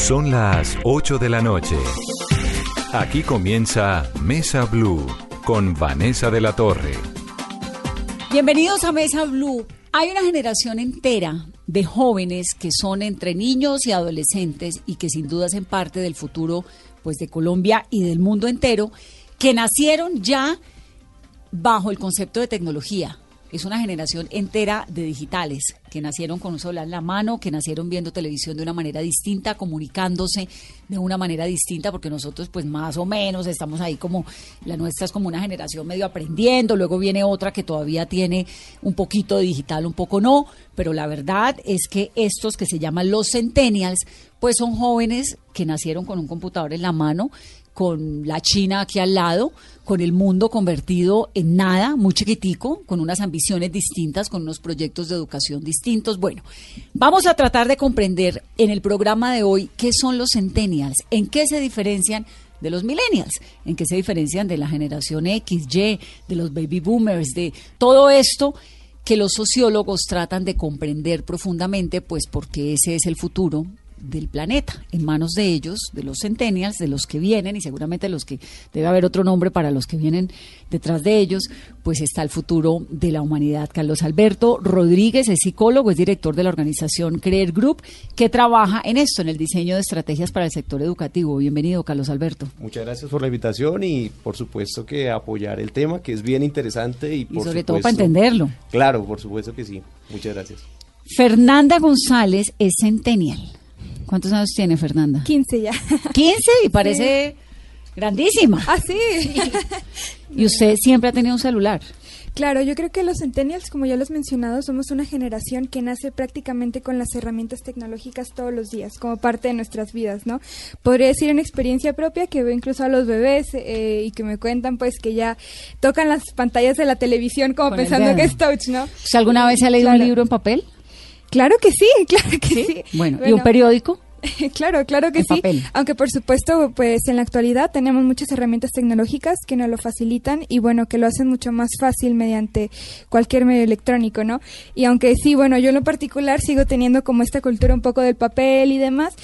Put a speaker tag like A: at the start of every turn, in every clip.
A: Son las 8 de la noche. Aquí comienza Mesa Blue con Vanessa de la Torre.
B: Bienvenidos a Mesa Blue. Hay una generación entera de jóvenes que son entre niños y adolescentes y que sin duda hacen parte del futuro pues de Colombia y del mundo entero que nacieron ya bajo el concepto de tecnología. Es una generación entera de digitales que nacieron con un celular en la mano, que nacieron viendo televisión de una manera distinta, comunicándose de una manera distinta, porque nosotros pues más o menos estamos ahí como, la nuestra es como una generación medio aprendiendo, luego viene otra que todavía tiene un poquito de digital, un poco no, pero la verdad es que estos que se llaman los centennials, pues son jóvenes que nacieron con un computador en la mano, con la China aquí al lado, con el mundo convertido en nada, muy chiquitico, con unas ambiciones distintas, con unos proyectos de educación distintos. Bueno, vamos a tratar de comprender en el programa de hoy qué son los centennials, en qué se diferencian de los millennials, en qué se diferencian de la generación X, Y, de los baby boomers, de todo esto que los sociólogos tratan de comprender profundamente, pues porque ese es el futuro del planeta, en manos de ellos, de los centennials, de los que vienen y seguramente los que debe haber otro nombre para los que vienen detrás de ellos, pues está el futuro de la humanidad. Carlos Alberto Rodríguez es psicólogo, es director de la organización Creer Group, que trabaja en esto, en el diseño de estrategias para el sector educativo. Bienvenido, Carlos Alberto.
C: Muchas gracias por la invitación y por supuesto que apoyar el tema, que es bien interesante y,
B: y sobre todo para entenderlo.
C: Claro, por supuesto que sí. Muchas gracias.
B: Fernanda González es centennial. ¿Cuántos años tiene Fernanda?
D: 15 ya.
B: 15 y parece grandísima.
D: Ah, sí.
B: Y usted siempre ha tenido un celular.
D: Claro, yo creo que los centennials, como ya los he mencionado, somos una generación que nace prácticamente con las herramientas tecnológicas todos los días, como parte de nuestras vidas, ¿no? Podría decir una experiencia propia que veo incluso a los bebés eh, y que me cuentan pues que ya tocan las pantallas de la televisión como pensando que es touch, ¿no?
B: ¿Usted alguna vez ha leído un libro en papel?
D: Claro que sí, claro que sí.
B: Bueno, ¿y un periódico?
D: claro, claro que sí. Aunque por supuesto, pues en la actualidad tenemos muchas herramientas tecnológicas que nos lo facilitan y bueno, que lo hacen mucho más fácil mediante cualquier medio electrónico, ¿no? Y aunque sí, bueno, yo en lo particular sigo teniendo como esta cultura un poco del papel y demás,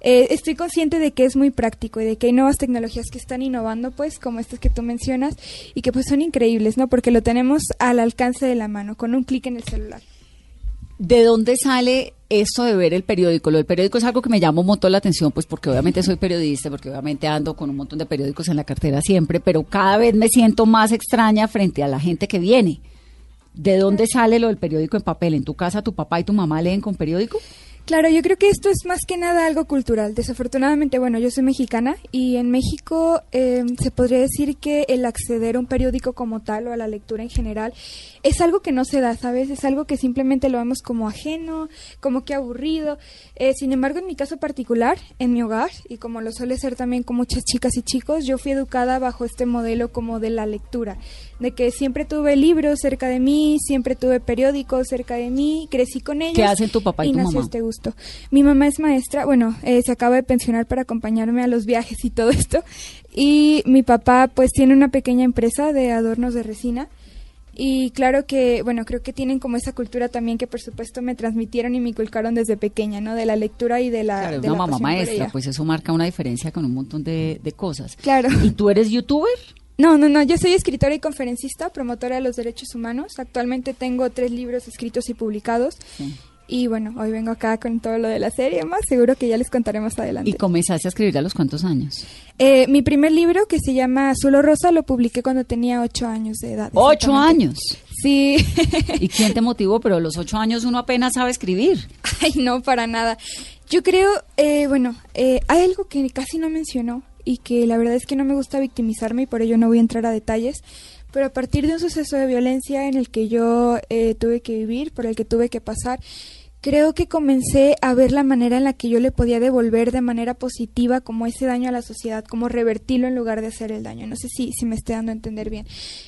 D: eh, estoy consciente de que es muy práctico y de que hay nuevas tecnologías que están innovando, pues, como estas que tú mencionas, y que pues son increíbles, ¿no? Porque lo tenemos al alcance de la mano, con un clic en el celular.
B: ¿De dónde sale esto de ver el periódico? Lo del periódico es algo que me llama un montón la atención, pues porque obviamente soy periodista, porque obviamente ando con un montón de periódicos en la cartera siempre, pero cada vez me siento más extraña frente a la gente que viene. ¿De dónde sale lo del periódico en papel? ¿En tu casa tu papá y tu mamá leen con periódico?
D: Claro, yo creo que esto es más que nada algo cultural. Desafortunadamente, bueno, yo soy mexicana y en México eh, se podría decir que el acceder a un periódico como tal o a la lectura en general es algo que no se da, ¿sabes? Es algo que simplemente lo vemos como ajeno, como que aburrido. Eh, sin embargo, en mi caso particular, en mi hogar, y como lo suele ser también con muchas chicas y chicos, yo fui educada bajo este modelo como de la lectura, de que siempre tuve libros cerca de mí, siempre tuve periódicos cerca de mí, crecí con ellos.
B: ¿Qué hacen tu papá y, tu
D: mamá? Este gusto. Mi mamá es maestra, bueno, eh, se acaba de pensionar para acompañarme a los viajes y todo esto, y mi papá pues tiene una pequeña empresa de adornos de resina, y claro que, bueno, creo que tienen como esa cultura también que por supuesto me transmitieron y me inculcaron desde pequeña, ¿no? De la lectura y de la...
B: Claro,
D: de
B: una mamá maestra, pues eso marca una diferencia con un montón de, de cosas.
D: Claro.
B: ¿Y tú eres youtuber?
D: No, no, no, yo soy escritora y conferencista, promotora de los derechos humanos. Actualmente tengo tres libros escritos y publicados. Sí. Y bueno, hoy vengo acá con todo lo de la serie, más seguro que ya les contaré más adelante.
B: ¿Y comenzaste a escribir a los cuántos años?
D: Eh, mi primer libro, que se llama Azul o Rosa, lo publiqué cuando tenía ocho años de edad.
B: ¿Ocho años?
D: Sí.
B: ¿Y quién te motivó? Pero a los ocho años uno apenas sabe escribir.
D: Ay, no, para nada. Yo creo, eh, bueno, eh, hay algo que casi no mencionó y que la verdad es que no me gusta victimizarme y por ello no voy a entrar a detalles pero a partir de un suceso de violencia en el que yo eh, tuve que vivir, por el que tuve que pasar, creo que comencé a ver la manera en la que yo le podía devolver de manera positiva como ese daño a la sociedad, como revertirlo en lugar de hacer el daño. No sé si, si me esté dando a entender bien.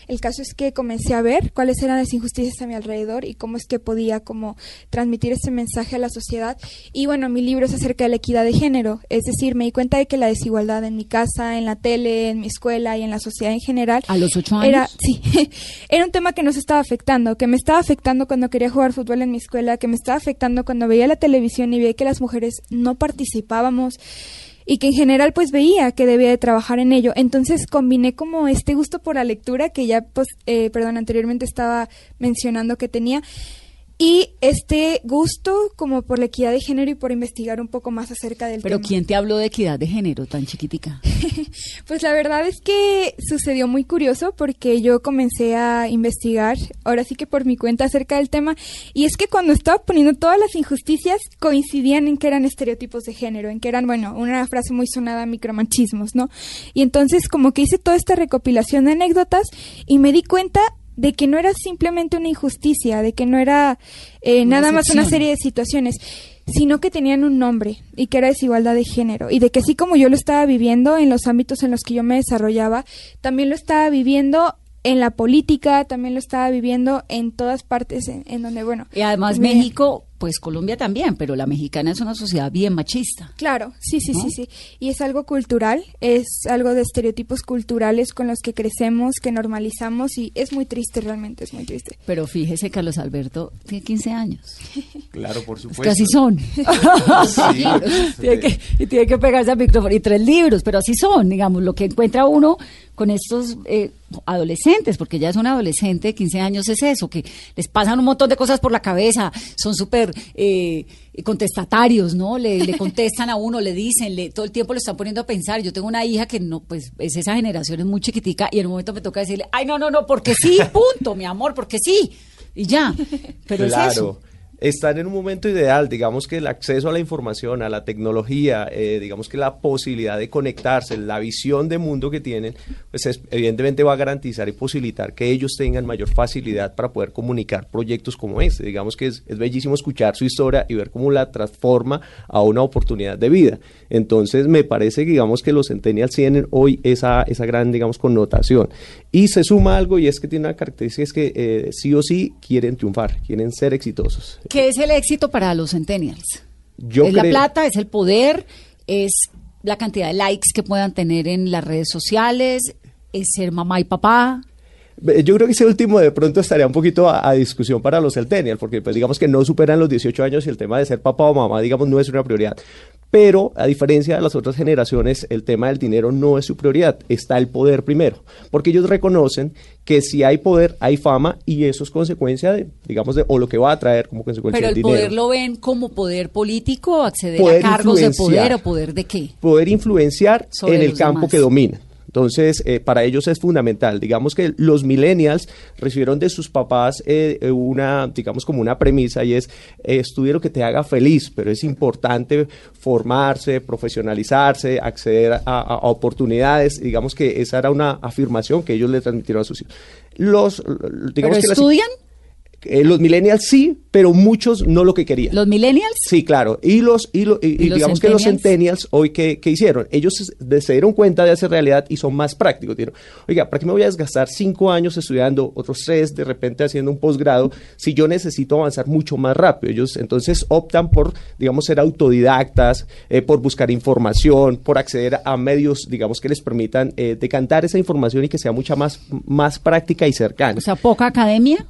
D: El caso es que comencé a ver cuáles eran las injusticias a mi alrededor y cómo es que podía como transmitir ese mensaje a la sociedad. Y bueno, mi libro es acerca de la equidad de género, es decir, me di cuenta de que la desigualdad en mi casa, en la tele, en mi escuela y en la sociedad en general.
B: ¿A los ocho años?
D: Era, sí, era un tema que nos estaba afectando, que me estaba afectando cuando quería jugar fútbol en mi escuela, que me estaba afectando cuando veía la televisión y veía que las mujeres no participábamos y que en general pues veía que debía de trabajar en ello. Entonces combiné como este gusto por la lectura que ya pues, eh, perdón, anteriormente estaba mencionando que tenía y este gusto como por la equidad de género y por investigar un poco más acerca del
B: Pero
D: tema.
B: ¿quién te habló de equidad de género tan chiquitica?
D: Pues la verdad es que sucedió muy curioso porque yo comencé a investigar, ahora sí que por mi cuenta, acerca del tema. Y es que cuando estaba poniendo todas las injusticias coincidían en que eran estereotipos de género, en que eran, bueno, una frase muy sonada, micromachismos, ¿no? Y entonces como que hice toda esta recopilación de anécdotas y me di cuenta de que no era simplemente una injusticia, de que no era eh, nada más una serie de situaciones, sino que tenían un nombre y que era desigualdad de género y de que así como yo lo estaba viviendo en los ámbitos en los que yo me desarrollaba, también lo estaba viviendo en la política, también lo estaba viviendo en todas partes en, en donde, bueno.
B: Y además
D: me-
B: México, pues Colombia también, pero la mexicana es una sociedad bien machista.
D: Claro, sí, sí,
B: ¿No?
D: sí, sí. Y es algo cultural, es algo de estereotipos culturales con los que crecemos, que normalizamos y es muy triste realmente, es muy triste.
B: Pero fíjese, Carlos Alberto tiene 15 años.
C: Claro, por
B: Es
C: supuesto.
B: que así son.
C: Sí.
B: tiene que, y tiene que pegarse al micrófono. Y tres libros, pero así son, digamos, lo que encuentra uno con estos eh, adolescentes, porque ya es un adolescente de 15 años, es eso, que les pasan un montón de cosas por la cabeza, son súper eh, contestatarios, ¿no? Le, le contestan a uno, le dicen, le, todo el tiempo lo están poniendo a pensar. Yo tengo una hija que no, pues es esa generación, es muy chiquitica, y en un momento me toca decirle, ay, no, no, no, porque sí, punto, mi amor, porque sí, y ya. Pero
C: claro.
B: es eso.
C: Están en un momento ideal, digamos que el acceso a la información, a la tecnología, eh, digamos que la posibilidad de conectarse, la visión de mundo que tienen, pues es- evidentemente va a garantizar y posibilitar que ellos tengan mayor facilidad para poder comunicar proyectos como este. Digamos que es, es bellísimo escuchar su historia y ver cómo la transforma a una oportunidad de vida. Entonces me parece que digamos que los centennials tienen hoy esa, esa gran, digamos, connotación. Y se suma algo y es que tiene una característica, es que eh, sí o sí quieren triunfar, quieren ser exitosos.
B: ¿Qué es el éxito para los centennials?
C: Yo
B: es la plata, es el poder, es la cantidad de likes que puedan tener en las redes sociales, es ser mamá y papá.
C: Yo creo que ese último de pronto estaría un poquito a, a discusión para los centennials, porque pues digamos que no superan los 18 años y el tema de ser papá o mamá, digamos, no es una prioridad. Pero a diferencia de las otras generaciones, el tema del dinero no es su prioridad, está el poder primero, porque ellos reconocen que si hay poder, hay fama y eso es consecuencia de, digamos, de, o lo que va a traer como consecuencia
B: Pero el
C: dinero.
B: poder lo ven como poder político, acceder
C: Poder
B: a cargos de poder o poder de qué.
C: poder influenciar
B: Sobre
C: en el campo
B: demás.
C: que dominan. Entonces, eh, para ellos es fundamental. Digamos que los millennials recibieron de sus papás eh, eh, una, digamos, como una premisa y es eh, estudia lo que te haga feliz, pero es importante formarse, profesionalizarse, acceder a, a- a oportunidades. Digamos que esa era una afirmación que ellos le transmitieron a sus hijos. Los,
B: ¿Pero
C: digamos que las-
B: estudian
C: eh, los millennials sí, pero muchos no lo que querían.
B: los millennials?
C: Sí, claro. Y los y, lo- y-
B: ¿Y
C: y
B: los
C: digamos que los
B: centennials?
C: centennials hoy que, que hicieron, ellos se, se dieron cuenta de hacer realidad y son más prácticos. Dijeron, oiga, ¿para qué me voy a desgastar cinco años estudiando, otros tres de repente haciendo un posgrado, si yo necesito avanzar mucho más rápido? Ellos entonces optan por, digamos, ser autodidactas, eh, por buscar información, por acceder a medios, digamos, que les permitan eh, decantar esa información y que sea mucha más, más práctica y cercana.
B: O sea, poca academia.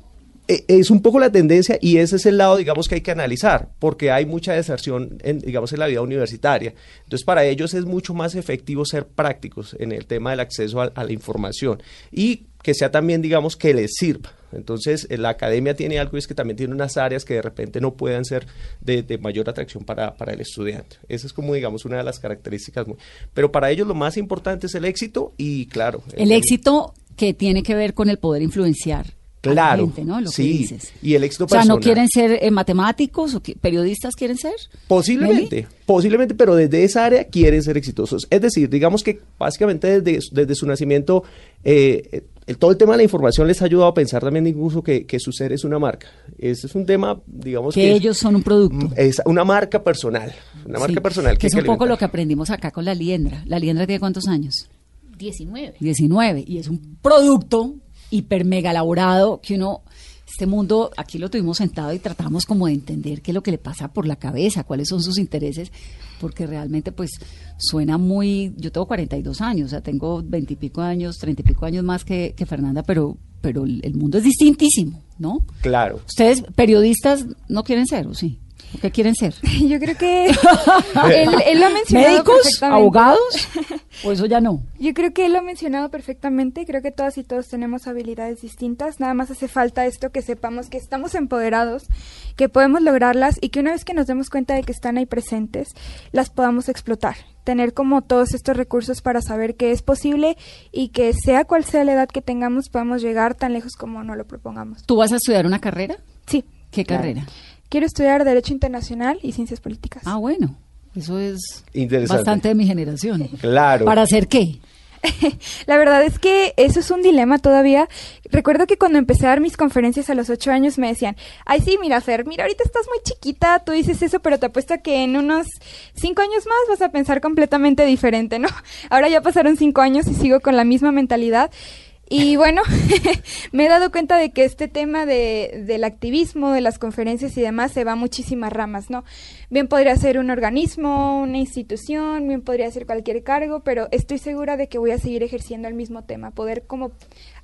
C: Eh, es un poco la tendencia y ese es el lado, digamos, que hay que analizar, porque hay mucha deserción, en, digamos, en la vida universitaria. Entonces, para ellos es mucho más efectivo ser prácticos en el tema del acceso a, a la información y que sea también, digamos, que les sirva. Entonces, eh, la academia tiene algo y es que también tiene unas áreas que de repente no puedan ser de, de mayor atracción para, para el estudiante. Esa es como, digamos, una de las características. Muy, pero para ellos lo más importante es el éxito y, claro.
B: El éxito que tiene que ver con el poder influenciar.
C: Claro,
B: gente, ¿no? Lo
C: sí,
B: que dices.
C: y el éxito
B: O sea, ¿no
C: personal.
B: quieren ser eh, matemáticos o que- periodistas quieren ser?
C: Posiblemente, posiblemente, pero desde esa área quieren ser exitosos. Es decir, digamos que básicamente desde, desde su nacimiento, eh, el- todo el tema de la información les ha ayudado a pensar también incluso que, que su ser es una marca. Ese es un tema, digamos
B: Que
C: que...
B: ellos son un producto.
C: Mm, Es una marca personal, una marca personal.
B: Que es un poco
C: alimentar.
B: lo que aprendimos acá con la liendra. La liendra tiene cuántos años?
E: 19.
B: 19. Y es un producto hiper mega elaborado que uno, este mundo, aquí lo tuvimos sentado y tratamos como de entender qué es lo que le pasa por la cabeza, cuáles son sus intereses, porque realmente pues suena muy, yo tengo 42 años, o sea, tengo 20 y pico años, 30 y pico años más que, que Fernanda, pero, pero el el mundo es distintísimo, ¿no?
C: Claro.
B: Ustedes, periodistas, no quieren ser, ¿o sí? ¿Qué quieren ser?
D: Yo creo que él, él lo ha mencionado
B: ¿Médicos?
D: perfectamente.
B: ¿Abogados? ¿O eso ya no?
D: Yo creo que él lo ha mencionado perfectamente. Creo que todas y todos tenemos habilidades distintas. Nada más hace falta esto que sepamos que estamos empoderados, que podemos lograrlas y que una vez que nos demos cuenta de que están ahí presentes, las podamos explotar. Tener como todos estos recursos para saber que es posible y que sea cual sea la edad que tengamos, podamos llegar tan lejos como nos lo propongamos.
B: ¿Tú vas a estudiar una carrera?
D: Sí.
B: ¿Qué
D: Claro.
B: carrera?
D: Quiero estudiar Derecho Internacional y Ciencias Políticas.
B: Ah, bueno. Eso es
C: Interesante.
B: bastante de mi generación.
C: Claro.
B: ¿Para hacer qué?
D: La verdad es que eso es un dilema todavía. Recuerdo que cuando empecé a dar mis conferencias a los ocho años me decían, ay sí, mira Fer, mira ahorita estás muy chiquita, tú dices eso, pero te apuesto a que en unos cinco años más vas a pensar completamente diferente, ¿no? Ahora ya pasaron cinco años y sigo con la misma mentalidad. Y bueno, me he dado cuenta de que este tema de, del activismo, de las conferencias y demás, se va a muchísimas ramas, ¿no? Bien podría ser un organismo, una institución, bien podría ser cualquier cargo, pero estoy segura de que voy a seguir ejerciendo el mismo tema, poder como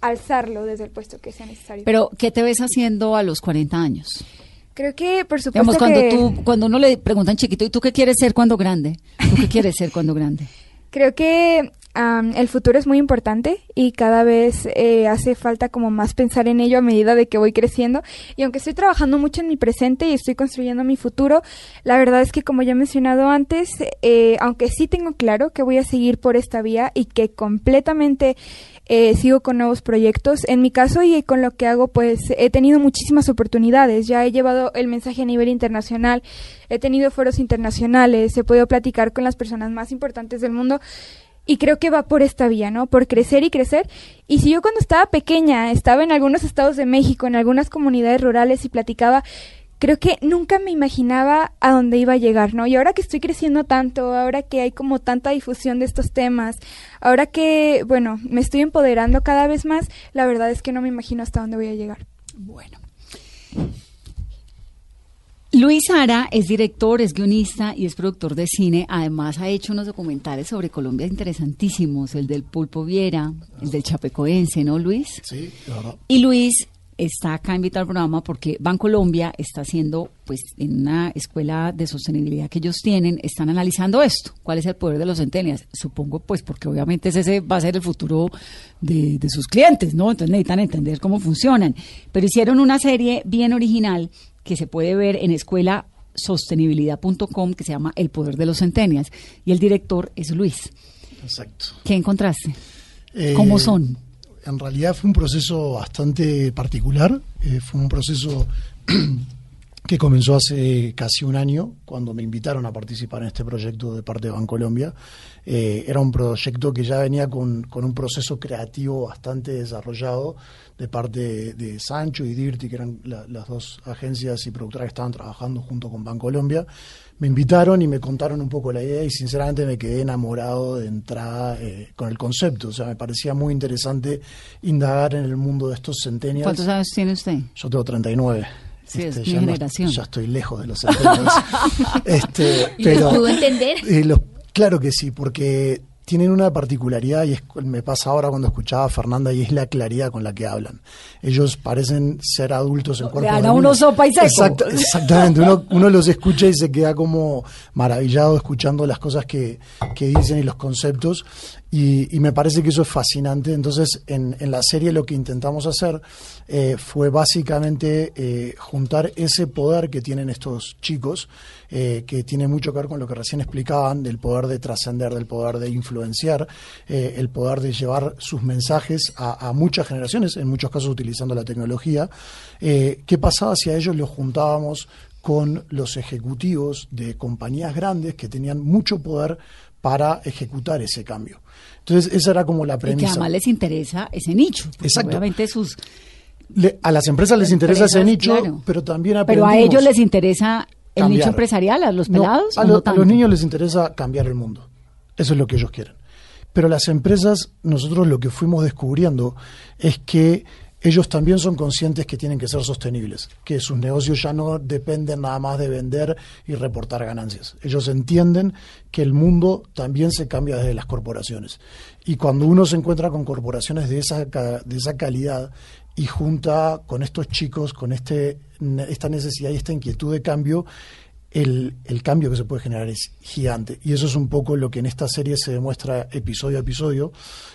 D: alzarlo desde el puesto que sea necesario.
B: Pero, ¿qué te ves haciendo a los 40 años?
D: Creo que, por supuesto
B: Digamos, cuando,
D: que...
B: tú, cuando uno le preguntan chiquito, ¿y tú qué quieres ser cuando grande? ¿Tú qué quieres ser cuando grande?
D: Creo que am, el futuro es muy importante y cada vez eh, hace falta como más pensar en ello a medida de que voy creciendo. Y aunque estoy trabajando mucho en mi presente y estoy construyendo mi futuro, la verdad es que como ya he mencionado antes, eh, aunque sí tengo claro que voy a seguir por esta vía y que completamente eh, sigo con nuevos proyectos. En mi caso y con lo que hago, pues he tenido muchísimas oportunidades. Ya he llevado el mensaje a nivel internacional, he tenido foros internacionales, he podido platicar con las personas más importantes del mundo. Y creo que va por esta vía, ¿no? Por crecer y crecer. Y si yo cuando estaba pequeña estaba en algunos estados de México, en algunas comunidades rurales y platicaba, creo que nunca me imaginaba a dónde iba a llegar, ¿no? Y ahora que estoy creciendo tanto, ahora que hay como tanta difusión de estos temas, ahora que, bueno, me estoy empoderando cada vez más, la verdad es que no me imagino hasta dónde voy a llegar.
B: Bueno. Luis Ara es director, es guionista y es productor de cine. Además ha hecho unos documentales sobre Colombia interesantísimos, el del Pulpo Viera, el del Chapecoense, ¿no, Luis?
E: Sí, la verdad.
B: Y Luis está acá invitado al programa porque Bancolombia está haciendo, pues, en una escuela de sostenibilidad que ellos tienen, están analizando esto. ¿Cuál es el poder de los centenias? Supongo, pues, porque obviamente ese- ese va a ser el futuro de, de sus clientes, ¿no? Entonces necesitan entender cómo funcionan. Pero hicieron una serie bien original que se puede ver en escuela sostenibilidad.com que se llama El poder de los centenias y el director es Luis.
E: Exacto.
B: ¿Qué encontraste?
E: Eh,
B: ¿Cómo son?
E: En realidad fue un proceso bastante particular. eh, fue un proceso que comenzó hace casi un año, cuando me invitaron a participar en este proyecto de parte de Bancolombia. Eh, era un proyecto que ya venía con, con un proceso creativo bastante desarrollado de parte de, de Sancho y Dirty, que eran la- las dos agencias y productoras que estaban trabajando junto con Bancolombia. Me invitaron y me contaron un poco la idea y sinceramente me quedé enamorado de entrada eh, con el concepto. O sea, me parecía muy interesante indagar en el mundo de estos centennials.
B: ¿Cuántos años tiene usted?
E: Yo tengo 39.
B: Sí, es mi
E: ya no-
B: generación.
E: ya estoy lejos de los centennials. este,
F: ¿Y los
E: pero,
F: pudo entender?
E: eh, los- claro que sí, porque tienen una particularidad y es, me pasa ahora cuando escuchaba a Fernanda y es la claridad con la que hablan. Ellos parecen ser adultos en
B: dan
E: de
B: uno.
E: Exacto- exactamente, uno, uno los escucha y se queda como maravillado escuchando las cosas que, que dicen y los conceptos y, y me parece que eso es fascinante. Entonces, en, en la serie lo que intentamos hacer eh, fue básicamente eh, juntar ese poder que tienen estos chicos, eh, que tiene mucho que ver con lo que recién explicaban, del poder de trascender, del poder de influenciar, eh, el poder de llevar sus mensajes a, a muchas generaciones, en muchos casos utilizando la tecnología. Eh, ¿Qué pasaba si a ellos los juntábamos con los ejecutivos de compañías grandes que tenían mucho poder para ejecutar ese cambio? Entonces, esa era como la
B: Y que
E: premisa.
B: además les interesa ese nicho.
E: Exacto.
B: Obviamente sus.
E: Le- a las empresas les interesa ese nicho,
B: claro.
E: pero también
B: Pero a ellos les interesa el
E: cambiar.
B: nicho empresarial, a los
E: No,
B: pelados.
E: a,
B: o
E: lo-
B: no
E: a los niños les interesa cambiar el mundo. Eso es lo que ellos quieren. Pero las empresas, nosotros lo que fuimos descubriendo es que ellos también son conscientes que tienen que ser sostenibles, que sus negocios ya no dependen nada más de vender y reportar ganancias. Ellos entienden que el mundo también se cambia desde las corporaciones. Y cuando uno se encuentra con corporaciones de esa, de esa calidad y junta con estos chicos, con este, esta necesidad y esta inquietud de cambio, el, el, cambio que se puede generar es gigante. Y eso es un poco lo que en esta serie se demuestra episodio a episodio,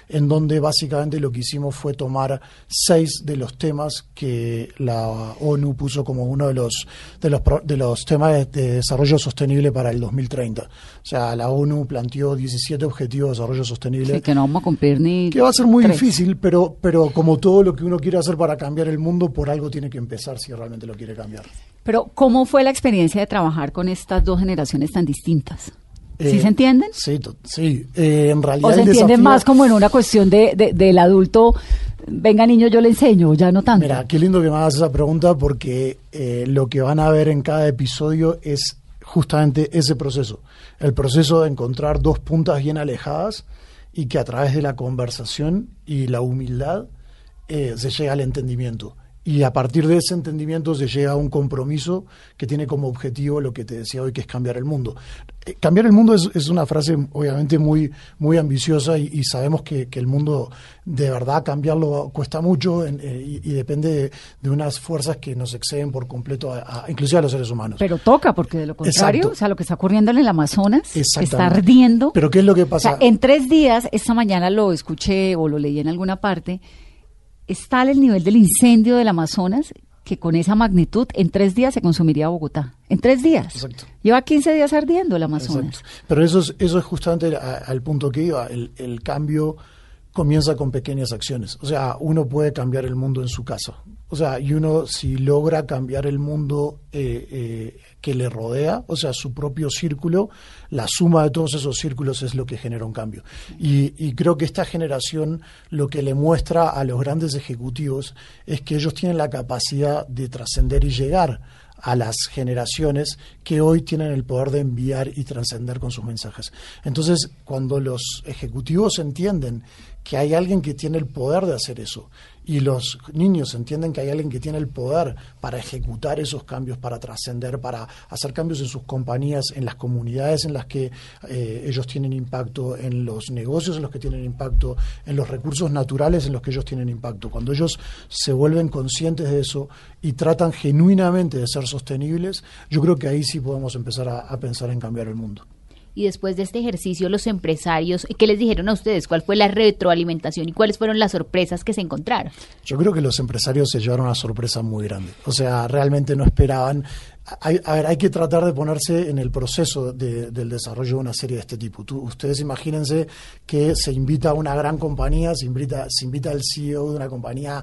E: en donde básicamente lo que hicimos fue tomar seis de los temas que la ONU puso como uno de los, de los, de los temas de, desarrollo sostenible para el 2030. O sea, la ONU planteó 17 objetivos de desarrollo sostenible.
B: Sí, que no vamos a cumplir ni.
E: Que va a ser muy difícil, pero, pero como todo lo que uno quiere hacer para cambiar el mundo, por algo tiene que empezar si realmente lo quiere cambiar.
B: Pero, ¿cómo fue la experiencia de trabajar con estas dos generaciones tan distintas? ¿Sí
E: Eh,
B: se entienden?
E: Sí, sí. Eh, en realidad
B: ¿O se entienden
E: desafío-
B: más como en una cuestión de, de- del adulto, venga niño, yo le enseño, ya no tanto?
E: Mira, qué lindo que me hagas esa pregunta porque eh, lo que van a ver en cada episodio es justamente ese proceso. El proceso de encontrar dos puntas bien alejadas y que a través de la conversación y la humildad se llega al entendimiento. Y a partir de ese entendimiento se llega a un compromiso que tiene como objetivo lo que te decía hoy, que es cambiar el mundo. Eh, cambiar el mundo es, es una frase obviamente muy, muy ambiciosa y, y sabemos que, que el mundo de verdad cambiarlo cuesta mucho en- eh, y, y depende de, de unas fuerzas que nos exceden por completo, a, a- inclusive a los seres humanos.
B: Pero toca, porque de lo contrario,
E: Exacto.
B: o sea, lo que está ocurriendo en el Amazonas está ardiendo.
E: Pero ¿qué es lo que
B: O
E: pasa?
B: sea, en tres días, esta mañana lo escuché o lo leí en alguna parte, está el nivel del incendio del Amazonas que con esa magnitud en tres días se consumiría Bogotá. En tres días.
E: Exacto.
B: Lleva 15 días ardiendo el Amazonas.
E: Exacto. Pero eso es, eso es justamente al punto que iba. El, el cambio comienza con pequeñas acciones. O sea, uno puede cambiar el mundo en su casa. O sea, y uno si logra cambiar el mundo eh, eh, que le rodea, o sea, su propio círculo, la suma de todos esos círculos es lo que genera un cambio. Y, y creo que esta generación lo que le muestra a los grandes ejecutivos es que ellos tienen la capacidad de trascender y llegar a las generaciones que hoy tienen el poder de enviar y trascender con sus mensajes. Entonces, cuando los ejecutivos entienden que hay alguien que tiene el poder de hacer eso y los niños entienden que hay alguien que tiene el poder para ejecutar esos cambios, para trascender, para hacer cambios en sus compañías, en las comunidades en las que eh, ellos tienen impacto, en los negocios en los que tienen impacto, en los recursos naturales en los que ellos tienen impacto. Cuando ellos se vuelven conscientes de eso y tratan genuinamente de ser sostenibles, yo creo que ahí sí podemos empezar a, a pensar en cambiar el mundo.
F: Y después de este ejercicio, los empresarios, ¿qué les dijeron a ustedes? ¿Cuál fue la retroalimentación y cuáles fueron las sorpresas que se encontraron?
E: Yo creo que los empresarios se llevaron una sorpresa muy grande. O sea, realmente no esperaban. Hay, a ver, hay que tratar de ponerse en el proceso de- del desarrollo de una serie de este tipo. Ustedes imagínense que se invita a una gran compañía, se invita, se invita al CEO de una compañía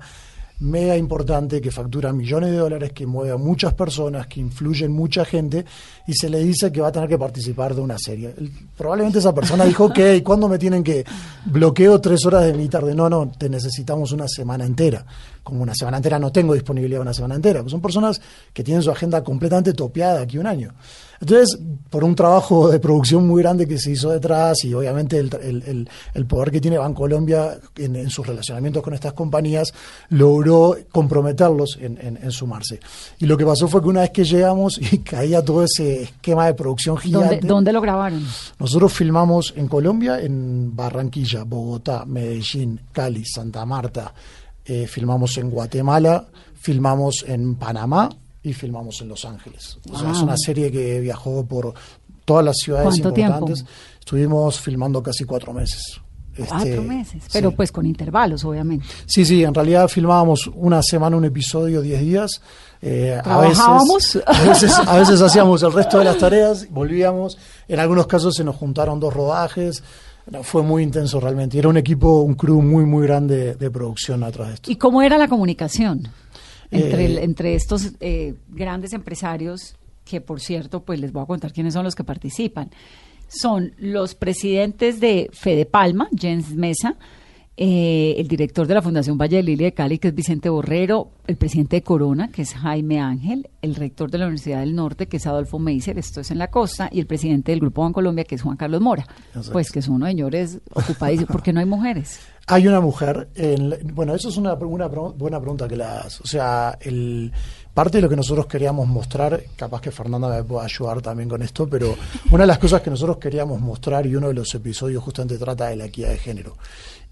E: mega importante que factura millones de dólares, que mueve a muchas personas, que influye en mucha gente, y se le dice que va a tener que participar de una serie. Probablemente esa persona dijo, ok, ¿cuándo me tienen que bloqueo tres horas de mi tarde? No, no, te necesitamos una semana entera. Como una semana entera no tengo disponibilidad una semana entera. Pues son personas que tienen su agenda completamente topeada aquí un año. Entonces, por un trabajo de producción muy grande que se hizo detrás y obviamente el, el- el- el poder que tiene Bancolombia en, en sus relacionamientos con estas compañías, logró comprometerlos en, en- en sumarse. Y lo que pasó fue que una vez que llegamos y caía todo ese esquema de producción gigante,
B: ¿Dónde, ¿Dónde lo grabaron?
E: nosotros filmamos en Colombia, en Barranquilla, Bogotá, Medellín, Cali, Santa Marta. Eh, filmamos en Guatemala, filmamos en Panamá y filmamos en Los Ángeles. O sea, es
B: Wow.
E: una serie que viajó por todas las ciudades
B: ¿Cuánto tiempo?
E: importantes. Estuvimos filmando casi cuatro meses.
B: Cuatro
E: Este,
B: meses. Pero
E: sí.
B: pues con intervalos, obviamente.
E: Sí, sí, en realidad filmábamos una semana un episodio, diez días. Eh, a veces, a veces, a veces hacíamos el resto de las tareas, volvíamos. En algunos casos se nos juntaron dos rodajes. No, fue muy intenso realmente. Era un equipo, un crew muy, muy grande de producción atrás de esto.
B: ¿Y cómo era la comunicación entre,
E: Eh,
B: el- entre estos eh, grandes empresarios, que por cierto, pues les voy a contar quiénes son los que participan? Son los presidentes de Fede Palma, Jens Mesa, eh, el director de la Fundación Valle de Lilia de Cali, que es Vicente Borrero, el presidente de Corona, que es Jaime Ángel, el rector de la Universidad del Norte, que es Adolfo Meiser, esto es en la costa, y el presidente del Grupo Bancolombia, que es Juan Carlos Mora.
E: Exacto.
B: Pues que son unos señores ocupadísimos, porque no hay mujeres.
E: Hay una mujer, en bueno, eso es una, una pro- buena pregunta que la das. O sea, el, parte de lo que nosotros queríamos mostrar, capaz que Fernanda me pueda ayudar también con esto, pero una de las cosas que nosotros queríamos mostrar y uno de los episodios justamente trata de la equidad de género.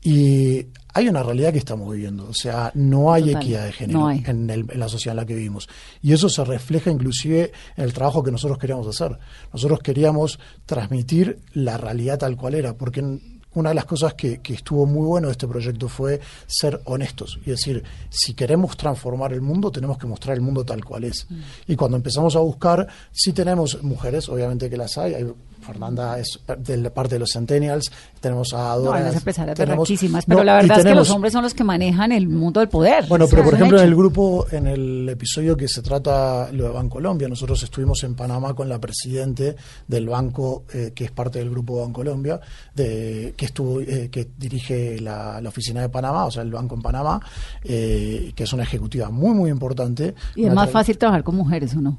E: Y hay una realidad que estamos viviendo, o sea, no hay
B: Total.
E: equidad de género.
B: No.
E: En, el- en la sociedad en la que vivimos. Y eso se refleja inclusive en el trabajo que nosotros queríamos hacer. Nosotros queríamos transmitir la realidad tal cual era, porque en- una de las cosas que, que estuvo muy bueno de este proyecto fue ser honestos y decir, si queremos transformar el mundo, tenemos que mostrar el mundo tal cual es. Y cuando empezamos a buscar, sí tenemos mujeres, obviamente que las hay, hay Fernanda es de la parte de los Centennials, tenemos a
B: No,
E: Dora.
B: hay empresarias
E: tenemos- no,
B: pero la verdad es que los hombres son los que manejan el mundo del poder.
E: bueno, pero por ejemplo, en el grupo, en el episodio que se trata lo de Bancolombia, nosotros estuvimos en Panamá con la presidente del banco, eh, que es parte del grupo Bancolombia, de, que estuvo, eh, que dirige la, la oficina de Panamá, o sea, el banco en Panamá, eh, que es una ejecutiva muy, muy importante.
B: Y es más fácil trabajar con mujeres, ¿o no?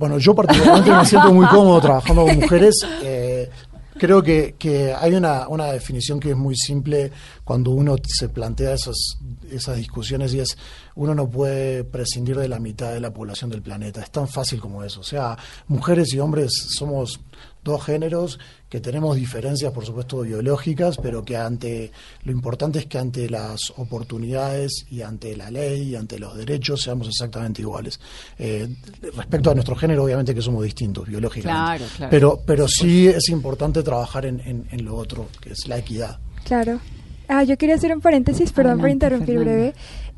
E: bueno, yo particularmente me siento muy cómodo trabajando con mujeres. Creo que, que hay una, una definición que es muy simple cuando uno se plantea esas, esas discusiones y es, uno no puede prescindir de la mitad de la población del planeta. Es tan fácil como eso. O sea, mujeres y hombres somos dos géneros que tenemos diferencias, por supuesto, biológicas, pero que ante lo importante es que ante las oportunidades y ante la ley y ante los derechos seamos exactamente iguales. Eh, respecto a nuestro género, obviamente que somos distintos biológicamente,
B: Claro, claro.
E: pero pero sí es importante trabajar en, en- en lo otro, que es la equidad.
D: Claro. Ah, yo quería hacer un paréntesis, perdón por interrumpir
B: Fernanda.
D: breve.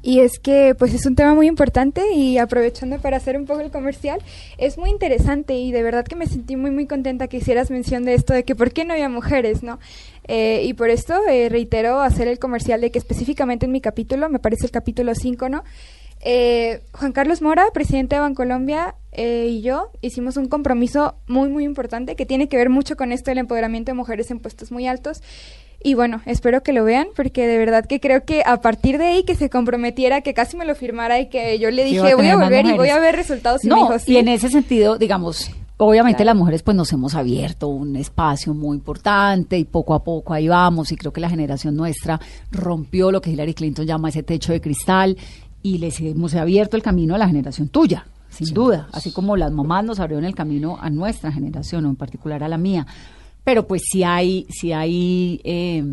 D: Y es que pues es un tema muy importante y aprovechando para hacer un poco el comercial, es muy interesante y de verdad que me sentí muy muy contenta que hicieras mención de esto de que por qué no había mujeres, ¿no? Eh, y por esto eh, reitero hacer el comercial de que específicamente en mi capítulo, me parece el capítulo 5, ¿no? Eh, Juan Carlos Mora, presidente de Bancolombia, eh, y yo hicimos un compromiso muy, muy importante que tiene que ver mucho con esto del empoderamiento de mujeres en puestos muy altos. Y bueno, espero que lo vean porque de verdad que creo que a partir de ahí que se comprometiera, que casi me lo firmara y que yo le dije,
B: a
D: voy a volver y voy
B: mujeres".
D: a ver resultados y
B: no,
D: me dijo,
B: y
D: "Sí".
B: en ese sentido, digamos, obviamente
D: Claro.
B: las mujeres pues nos hemos abierto un espacio muy importante y poco a poco ahí vamos y creo que la generación nuestra rompió lo que Hillary Clinton llama ese techo de cristal y les hemos abierto el camino a la generación tuya, sin duda, así como las mamás nos abrieron el camino a nuestra generación o en particular a la mía. Pero pues sí hay, sí hay eh,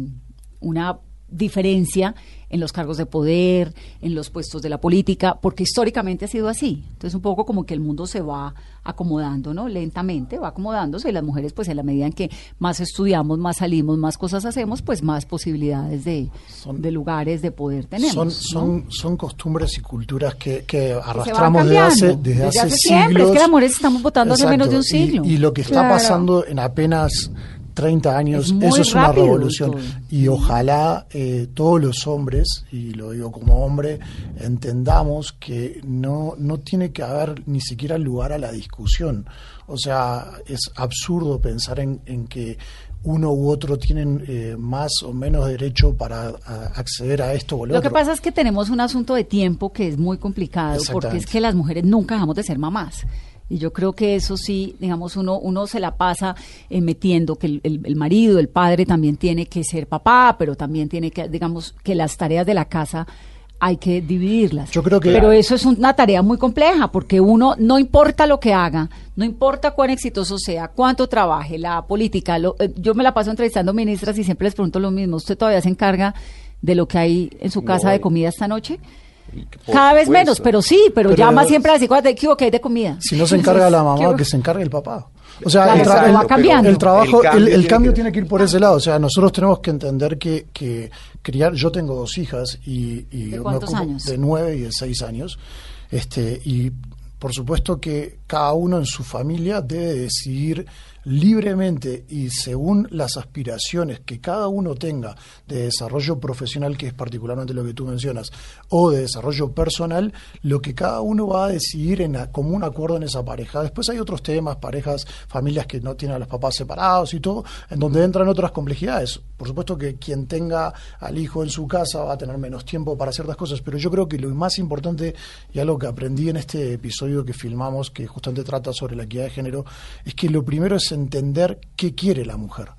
B: una diferencia en los cargos de poder, en los puestos de la política, porque históricamente ha sido así. Entonces un poco como que el mundo se va acomodando, ¿no? Lentamente va acomodándose y las mujeres pues en la medida en que más estudiamos, más salimos, más cosas hacemos, pues más posibilidades de,
E: Son-
B: de lugares de poder tenemos.
E: Son,
B: ¿no?
E: son, son costumbres y culturas que, arrastramos desde hace,
B: cambiando,
E: desde hace
B: siempre.
E: siglos.
B: Es que las mujeres estamos votando hace menos de un.
E: Y-
B: siglo.
E: Y, lo que está
D: Claro.
E: pasando en apenas 30 años,
B: Es
E: eso es una revolución. Y ojalá eh, todos los hombres, y lo digo como hombre, entendamos que no, no tiene que haber ni siquiera lugar a la discusión. O sea, es absurdo pensar en, en que uno u otro tienen eh, más o menos derecho para a- acceder a esto o lo,
B: Lo que pasa es que tenemos un asunto de tiempo que es muy complicado porque es que las mujeres nunca dejamos de ser mamás. Y yo creo que eso sí, digamos, uno, uno se la pasa eh, metiendo que el, el- el marido, el padre también tiene que ser papá, pero también tiene que, digamos, que las tareas de la casa hay que dividirlas.
E: Yo creo que-
B: Pero eso es una tarea muy compleja porque uno, no importa lo que haga, no importa cuán exitoso sea, cuánto trabaje, la política, lo- eh, yo me la paso entrevistando ministras y siempre les pregunto lo mismo, ¿usted todavía se encarga de lo que hay en su casa
C: No,
B: de comida esta noche? Cada vez menos, pero sí, pero,
E: Pero-
B: llama siempre a decir, "Cuárdate, ¿qué hubo que hay de comida?
E: Si no se encarga la mamá, que se encargue el papá. O sea,
B: Claro,
E: el, tra- el-
B: cambiando.
E: el trabajo,
C: El cambio
E: el
C: tiene
E: cambio
C: que-
E: tiene que ir por ese lado. O sea, nosotros tenemos que entender que, que criar, yo tengo dos hijas y, y
B: ¿De
E: me
B: cuántos
E: ocupo
B: años?
E: de nueve y de seis años. Este, y por supuesto que cada uno en su familia debe decidir libremente y según las aspiraciones que cada uno tenga de desarrollo profesional, que es particularmente lo que tú mencionas, o de desarrollo personal, lo que cada uno va a decidir en a- común acuerdo en esa pareja. Después hay otros temas, parejas, familias que no tienen a los papás separados y todo, en donde entran otras complejidades. Por supuesto que quien tenga al hijo en su casa va a tener menos tiempo para ciertas cosas, pero yo creo que lo más importante y algo que aprendí en este episodio que filmamos, que justamente trata sobre la equidad de género, es que lo primero es entender qué quiere la mujer.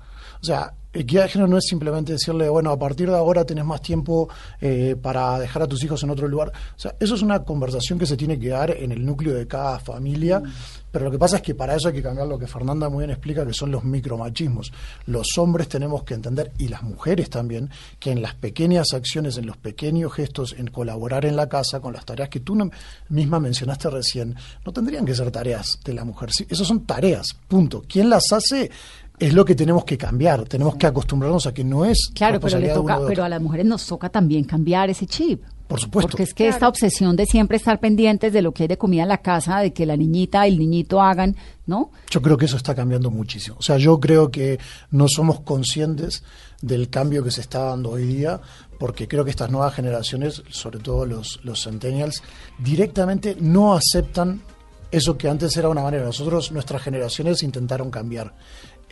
E: O sea, equidad de género no es simplemente decirle, bueno, a partir de ahora tenés más tiempo eh, para dejar a tus hijos en otro lugar. O sea, eso es una conversación que se tiene que dar en el núcleo de cada familia. Pero lo que pasa es que para eso hay que cambiar lo que Fernanda muy bien explica, que son los micromachismos. Los hombres tenemos que entender, y las mujeres también, que en las pequeñas acciones, en los pequeños gestos, en colaborar en la casa con las tareas que tú misma mencionaste recién, no tendrían que ser tareas de la mujer. Sí, Esas son tareas, punto. ¿Quién las hace? Es lo que tenemos que cambiar. Tenemos que acostumbrarnos a que no es
B: Claro, pero le toca, pero a las mujeres nos toca también cambiar ese chip.
E: Por supuesto.
B: Porque es que esta obsesión de siempre estar pendientes de lo que hay de comida en la casa, de que la niñita y el niñito hagan, ¿no?
E: Yo creo que eso está cambiando muchísimo. O sea, yo creo que no somos conscientes del cambio que se está dando hoy día, porque creo que estas nuevas generaciones, sobre todo los, los centennials, directamente no aceptan eso que antes era una manera. Nosotros, nuestras generaciones intentaron cambiar.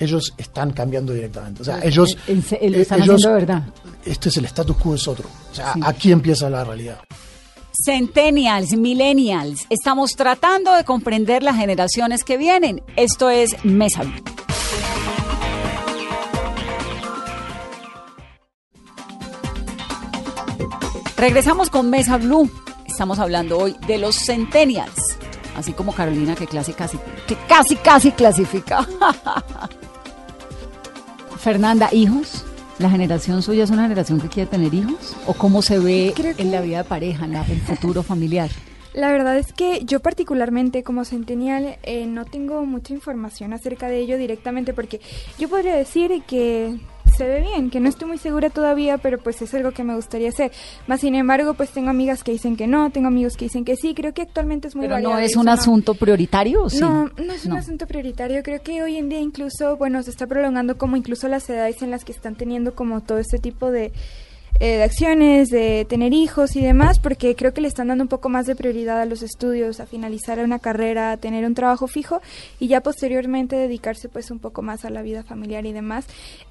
E: Ellos están cambiando directamente. O sea, ellos...
B: En se- lo
E: eh,
B: están
E: ellos-
B: haciendo de verdad.
E: Este es el status quo, es otro. O sea,
B: Sí.
E: aquí empieza la realidad.
B: Centennials, millennials, estamos tratando de comprender las generaciones que vienen. Esto es Mesa Blue. Regresamos con Mesa Blue. Estamos hablando hoy de los centennials, así como Carolina que casi casi que casi casi clasifica. Fernanda, hijos. ¿La generación suya es una generación que quiere tener hijos? ¿O cómo se ve
D: Creo que-
B: en la vida de pareja, en la- el futuro familiar?
D: La verdad es que yo particularmente como centennial eh, no tengo mucha información acerca de ello directamente porque yo podría decir que se ve bien, que no estoy muy segura todavía, pero pues es algo que me gustaría hacer. Más sin embargo, pues tengo amigas que dicen que no, tengo amigos que dicen que sí, creo que actualmente es muy
B: Pero no es un asunto prioritario.
D: No, no es un
B: No.
D: asunto prioritario. Creo que hoy en día incluso, bueno, se está prolongando como incluso las edades en las que están teniendo como todo este tipo de, eh, de acciones, de tener hijos y demás, porque creo que le están dando un poco más de prioridad a los estudios, a finalizar una carrera, a tener un trabajo fijo y ya posteriormente dedicarse pues un poco más a la vida familiar y demás,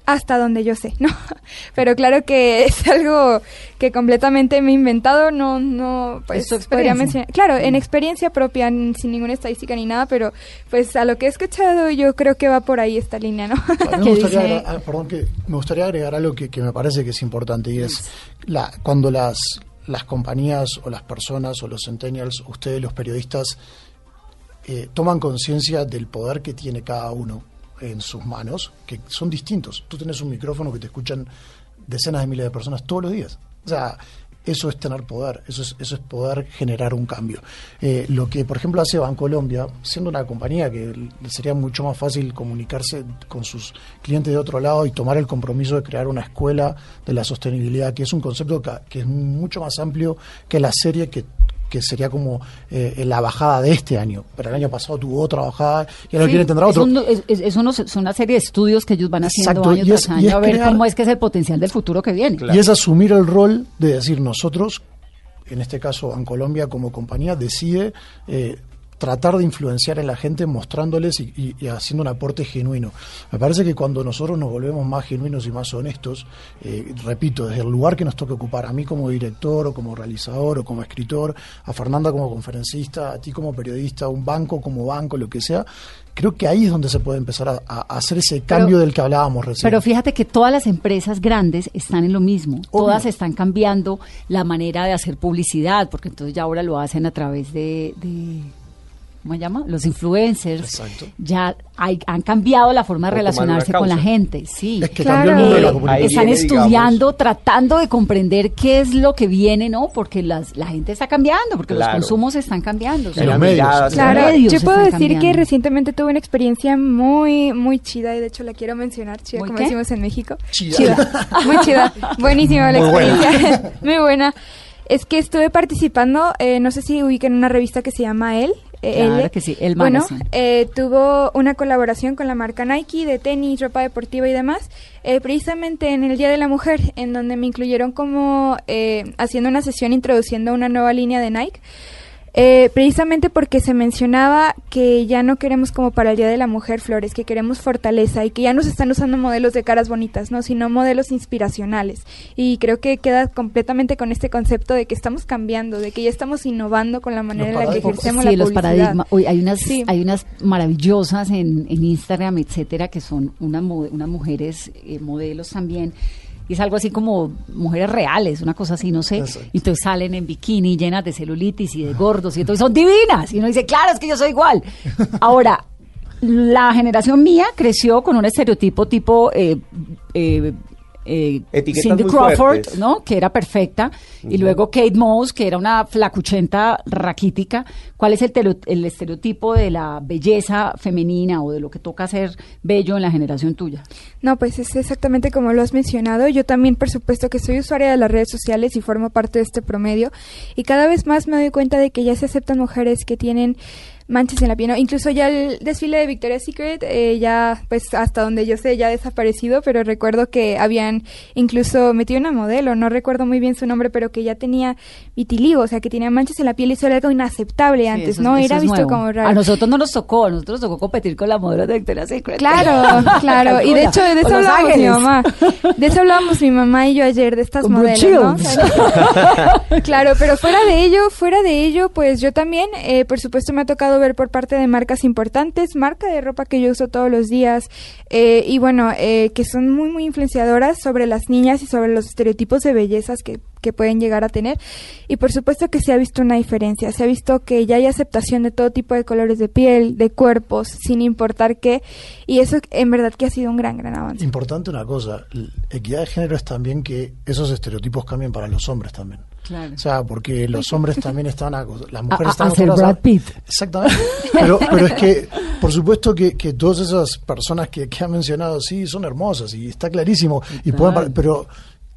D: hasta donde yo sé, ¿no? Pero claro que es algo que completamente me he inventado, no, no, pues podría mencionar Claro, en experiencia propia, sin ninguna estadística ni nada, pero pues a lo que he escuchado yo creo que va por ahí esta línea, ¿no?
E: A mí
B: que
E: me gustaría,
B: dice-
E: agregar, ah, perdón, que me gustaría agregar algo que, que me parece que es importante y es la, cuando las, las compañías o las personas o los centennials, ustedes los periodistas, eh, toman conciencia del poder que tiene cada uno en sus manos, que son distintos. Tú tienes un micrófono que te escuchan decenas de miles de personas todos los días. O sea, eso es tener poder, eso es, eso es poder generar un cambio. Eh, lo que, por ejemplo, hace Bancolombia, siendo una compañía que sería mucho más fácil comunicarse con sus clientes de otro lado y tomar el compromiso de crear una escuela de la sostenibilidad, que es un concepto que, que es mucho más amplio que la serie que que sería como eh, la bajada de este año, pero el año pasado tuvo otra bajada y ahora
B: Sí,
E: quieren tendrá
B: es
E: otro.
B: un- Es, es- es unos- es una serie de estudios que ellos van haciendo
E: Exacto,
B: año tras año a ver
E: crear-
B: cómo es que es el potencial del futuro que viene.
C: Claro.
E: Y es asumir el rol de decir nosotros, en este caso en Colombia como compañía, decide eh, tratar de influenciar en la gente mostrándoles y, y- y haciendo un aporte genuino. Me parece que cuando nosotros nos volvemos más genuinos y más honestos, eh, repito, desde el lugar que nos toque ocupar, a mí como director o como realizador o como escritor, a Fernanda como conferencista, a ti como periodista, a un banco como banco, lo que sea, creo que ahí es donde se puede empezar a, a hacer ese cambio del que hablábamos recién.
B: Pero fíjate que todas las empresas grandes están en lo mismo.
E: Obvio.
B: Todas están cambiando la manera de hacer publicidad, porque entonces ya ahora lo hacen a través de, de ¿cómo se llama? Los influencers.
E: Exacto.
B: Ya hay- han cambiado la forma de relacionarse con la gente. Sí.
E: es que
D: Claro.
E: el mundo de la comunicación.
B: están
C: viene,
B: estudiando, tratando de comprender qué es lo que viene, ¿no? Porque las, la gente está cambiando, porque
C: Claro.
B: los consumos están cambiando.
E: En los
C: La
E: medios.
D: Claro,
B: medios
D: yo puedo decir que recientemente tuve una experiencia muy, muy chida y de hecho la quiero mencionar, chida,
B: ¿Muy
D: como
B: qué?
D: decimos en México.
E: Chida.
D: muy chida, buenísima la
E: buena.
D: experiencia, muy buena. Es que estuve participando, eh, no sé si ubican una revista que se llama El.
B: Claro
D: Elle.
B: que sí, El
D: Bueno, eh, tuvo una colaboración con la marca Nike de tenis, ropa deportiva y demás, eh, precisamente en el Día de la Mujer, en donde me incluyeron como eh, haciendo una sesión introduciendo una nueva línea de Nike. Eh, precisamente porque se mencionaba que ya no queremos como para el Día de la Mujer flores, que queremos fortaleza y que ya no se están usando modelos de caras bonitas, no, sino modelos inspiracionales. Y creo que queda completamente con este concepto de que estamos cambiando, de que ya estamos innovando con la manera en la que ejercemos
B: sí,
D: la
B: los paradigmas. Hoy hay unas,
D: Sí.
B: hay unas maravillosas en, en Instagram, etcétera, que son unas mujeres eh, modelos también. Y es algo así como mujeres reales, una cosa así, no sé.
E: Exacto.
B: Y entonces salen en bikini llenas de celulitis y de gordos y entonces son divinas. Y uno dice, claro, es que yo soy igual. Ahora, la generación mía creció con un estereotipo tipo eh, eh, eh, Cindy Crawford,
C: fuertes.
B: ¿no? Que era perfecta. Y luego Kate Moss, que era una flacuchenta raquítica. ¿Cuál es el, el estereotipo de la belleza femenina o de lo que toca ser bello en la generación tuya?
D: No, pues es exactamente como lo has mencionado. Yo también, por supuesto, que soy usuaria de las redes sociales y formo parte de este promedio. Y cada vez más me doy cuenta de que ya se aceptan mujeres que tienen manchas en la piel. ¿no? Incluso ya el desfile de Victoria's Secret, eh, ya, pues hasta donde yo sé, ya ha desaparecido, pero recuerdo que habían incluso metido una modelo, no recuerdo muy bien su nombre, pero que ya tenía vitiligo, o sea, que tenía manchas en la piel y eso era algo inaceptable antes,
B: eso-
D: ¿no?
B: eso
D: Era
B: es
D: visto
B: nuevo.
D: como raro.
B: A nosotros no nos tocó, a nosotros nos tocó competir con la modelo de Victoria's Secret.
D: Claro, claro. Y de hecho, de eso hablábamos mi mamá. De eso hablábamos mi mamá y yo ayer, de estas
B: Con
D: modelos, ¿no? Claro, pero fuera de ello, fuera de ello, pues yo también, eh, por supuesto, me ha tocado ver por parte de marcas importantes, marca de ropa que yo uso todos los días, eh, y bueno, eh, que son muy, muy influenciadoras sobre las niñas y sobre los estereotipos de bellezas que que pueden llegar a tener y por supuesto que se ha visto una diferencia, se ha visto que ya hay aceptación de todo tipo de colores de piel, de cuerpos, sin importar qué y eso en verdad que ha sido un gran, gran avance.
E: Importante una cosa, equidad de género es también que esos estereotipos cambien para los hombres también.
B: Claro.
E: O sea, porque los hombres también están las
B: A-
E: mujeres
B: a-
E: están
B: a ser
E: acostumbradas
B: Brad Pitt.
E: Exactamente. Pero, pero es que, por supuesto que, que todas esas personas que, que han mencionado, sí, son hermosas y está clarísimo. Y pueden par- pero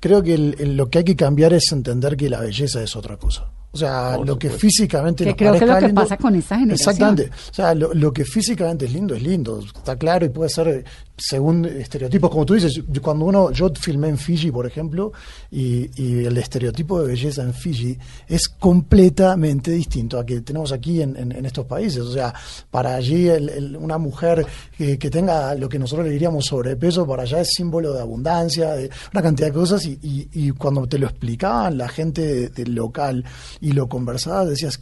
E: creo que el- lo que hay que cambiar es entender que la belleza es otra cosa. O sea, lo que físicamente
B: Que
E: nos
B: creo que es lo que
E: lindo-
B: pasa con esta generación.
E: Exactamente. O sea, lo, lo que físicamente es lindo es lindo, está claro y puede ser eh, según estereotipos, como tú dices. yo- Cuando uno, yo filmé en Fiji, por ejemplo, y, y el estereotipo de belleza en Fiji es completamente distinto a que tenemos aquí en, en- en estos países. O sea, para allí el- el- una mujer que, que tenga lo que nosotros le diríamos sobrepeso, para allá es símbolo de abundancia, de una cantidad de cosas. Y, y- y cuando te lo explicaban la gente de- del local y lo conversabas, decías,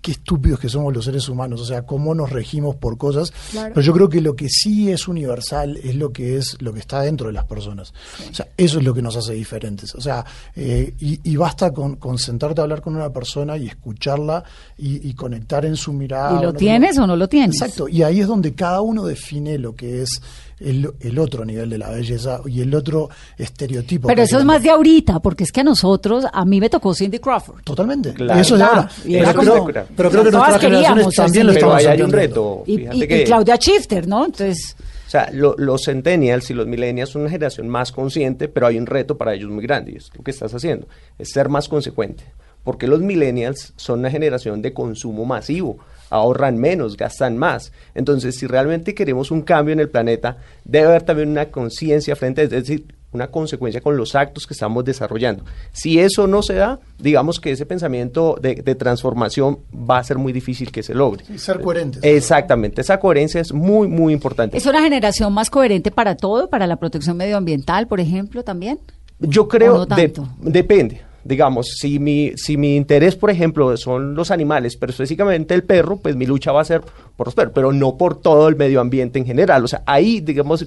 E: qué estúpidos que somos los seres humanos, o sea, cómo nos regimos por cosas.
D: Claro.
E: Pero yo creo que lo que sí es universal es lo que es lo que está dentro de las personas. O sea, eso es lo que nos hace diferentes. O sea, eh, y, y basta con, con sentarte a hablar con una persona y escucharla y, y conectar en su mirada.
B: ¿Y lo
E: ¿no?
B: tienes o no lo tienes?
E: Exacto, y ahí es donde cada uno define lo que es el, el otro nivel de la belleza y el otro estereotipo.
B: Pero eso es más de ahorita, porque es que a nosotros, a mí me tocó Cindy Crawford.
E: Totalmente.
C: Claro.
E: Eso es
B: Claro.
E: ahora. Pero,
C: como-
E: creo, pero creo que nuestras generaciones también lo estamos
C: hay un reto.
B: Y, Claudia Schifter, ¿no? Entonces,
C: O sea, lo- los centennials y los millennials son una generación más consciente, pero hay un reto para ellos muy grande y es lo que estás haciendo, es ser más consecuente. Porque los millennials son una generación de consumo masivo, ahorran menos, gastan más. Entonces, si realmente queremos un cambio en el planeta, debe haber también una conciencia frente, a- es decir, una consecuencia con los actos que estamos desarrollando. Si eso no se da, digamos que ese pensamiento de, de transformación va a ser muy difícil que se logre.
E: Sí, ser coherentes.
C: Exactamente, esa coherencia es muy, muy importante.
B: ¿es una generación más coherente para todo, para la protección medioambiental, por ejemplo, también?
C: Yo
B: ¿O
C: creo,
B: no
C: de- depende. Digamos, si mi, si mi interés, por ejemplo, son los animales, pero específicamente el perro, pues mi lucha va a ser por los perros, pero no por todo el medio ambiente en general. O sea, ahí, digamos,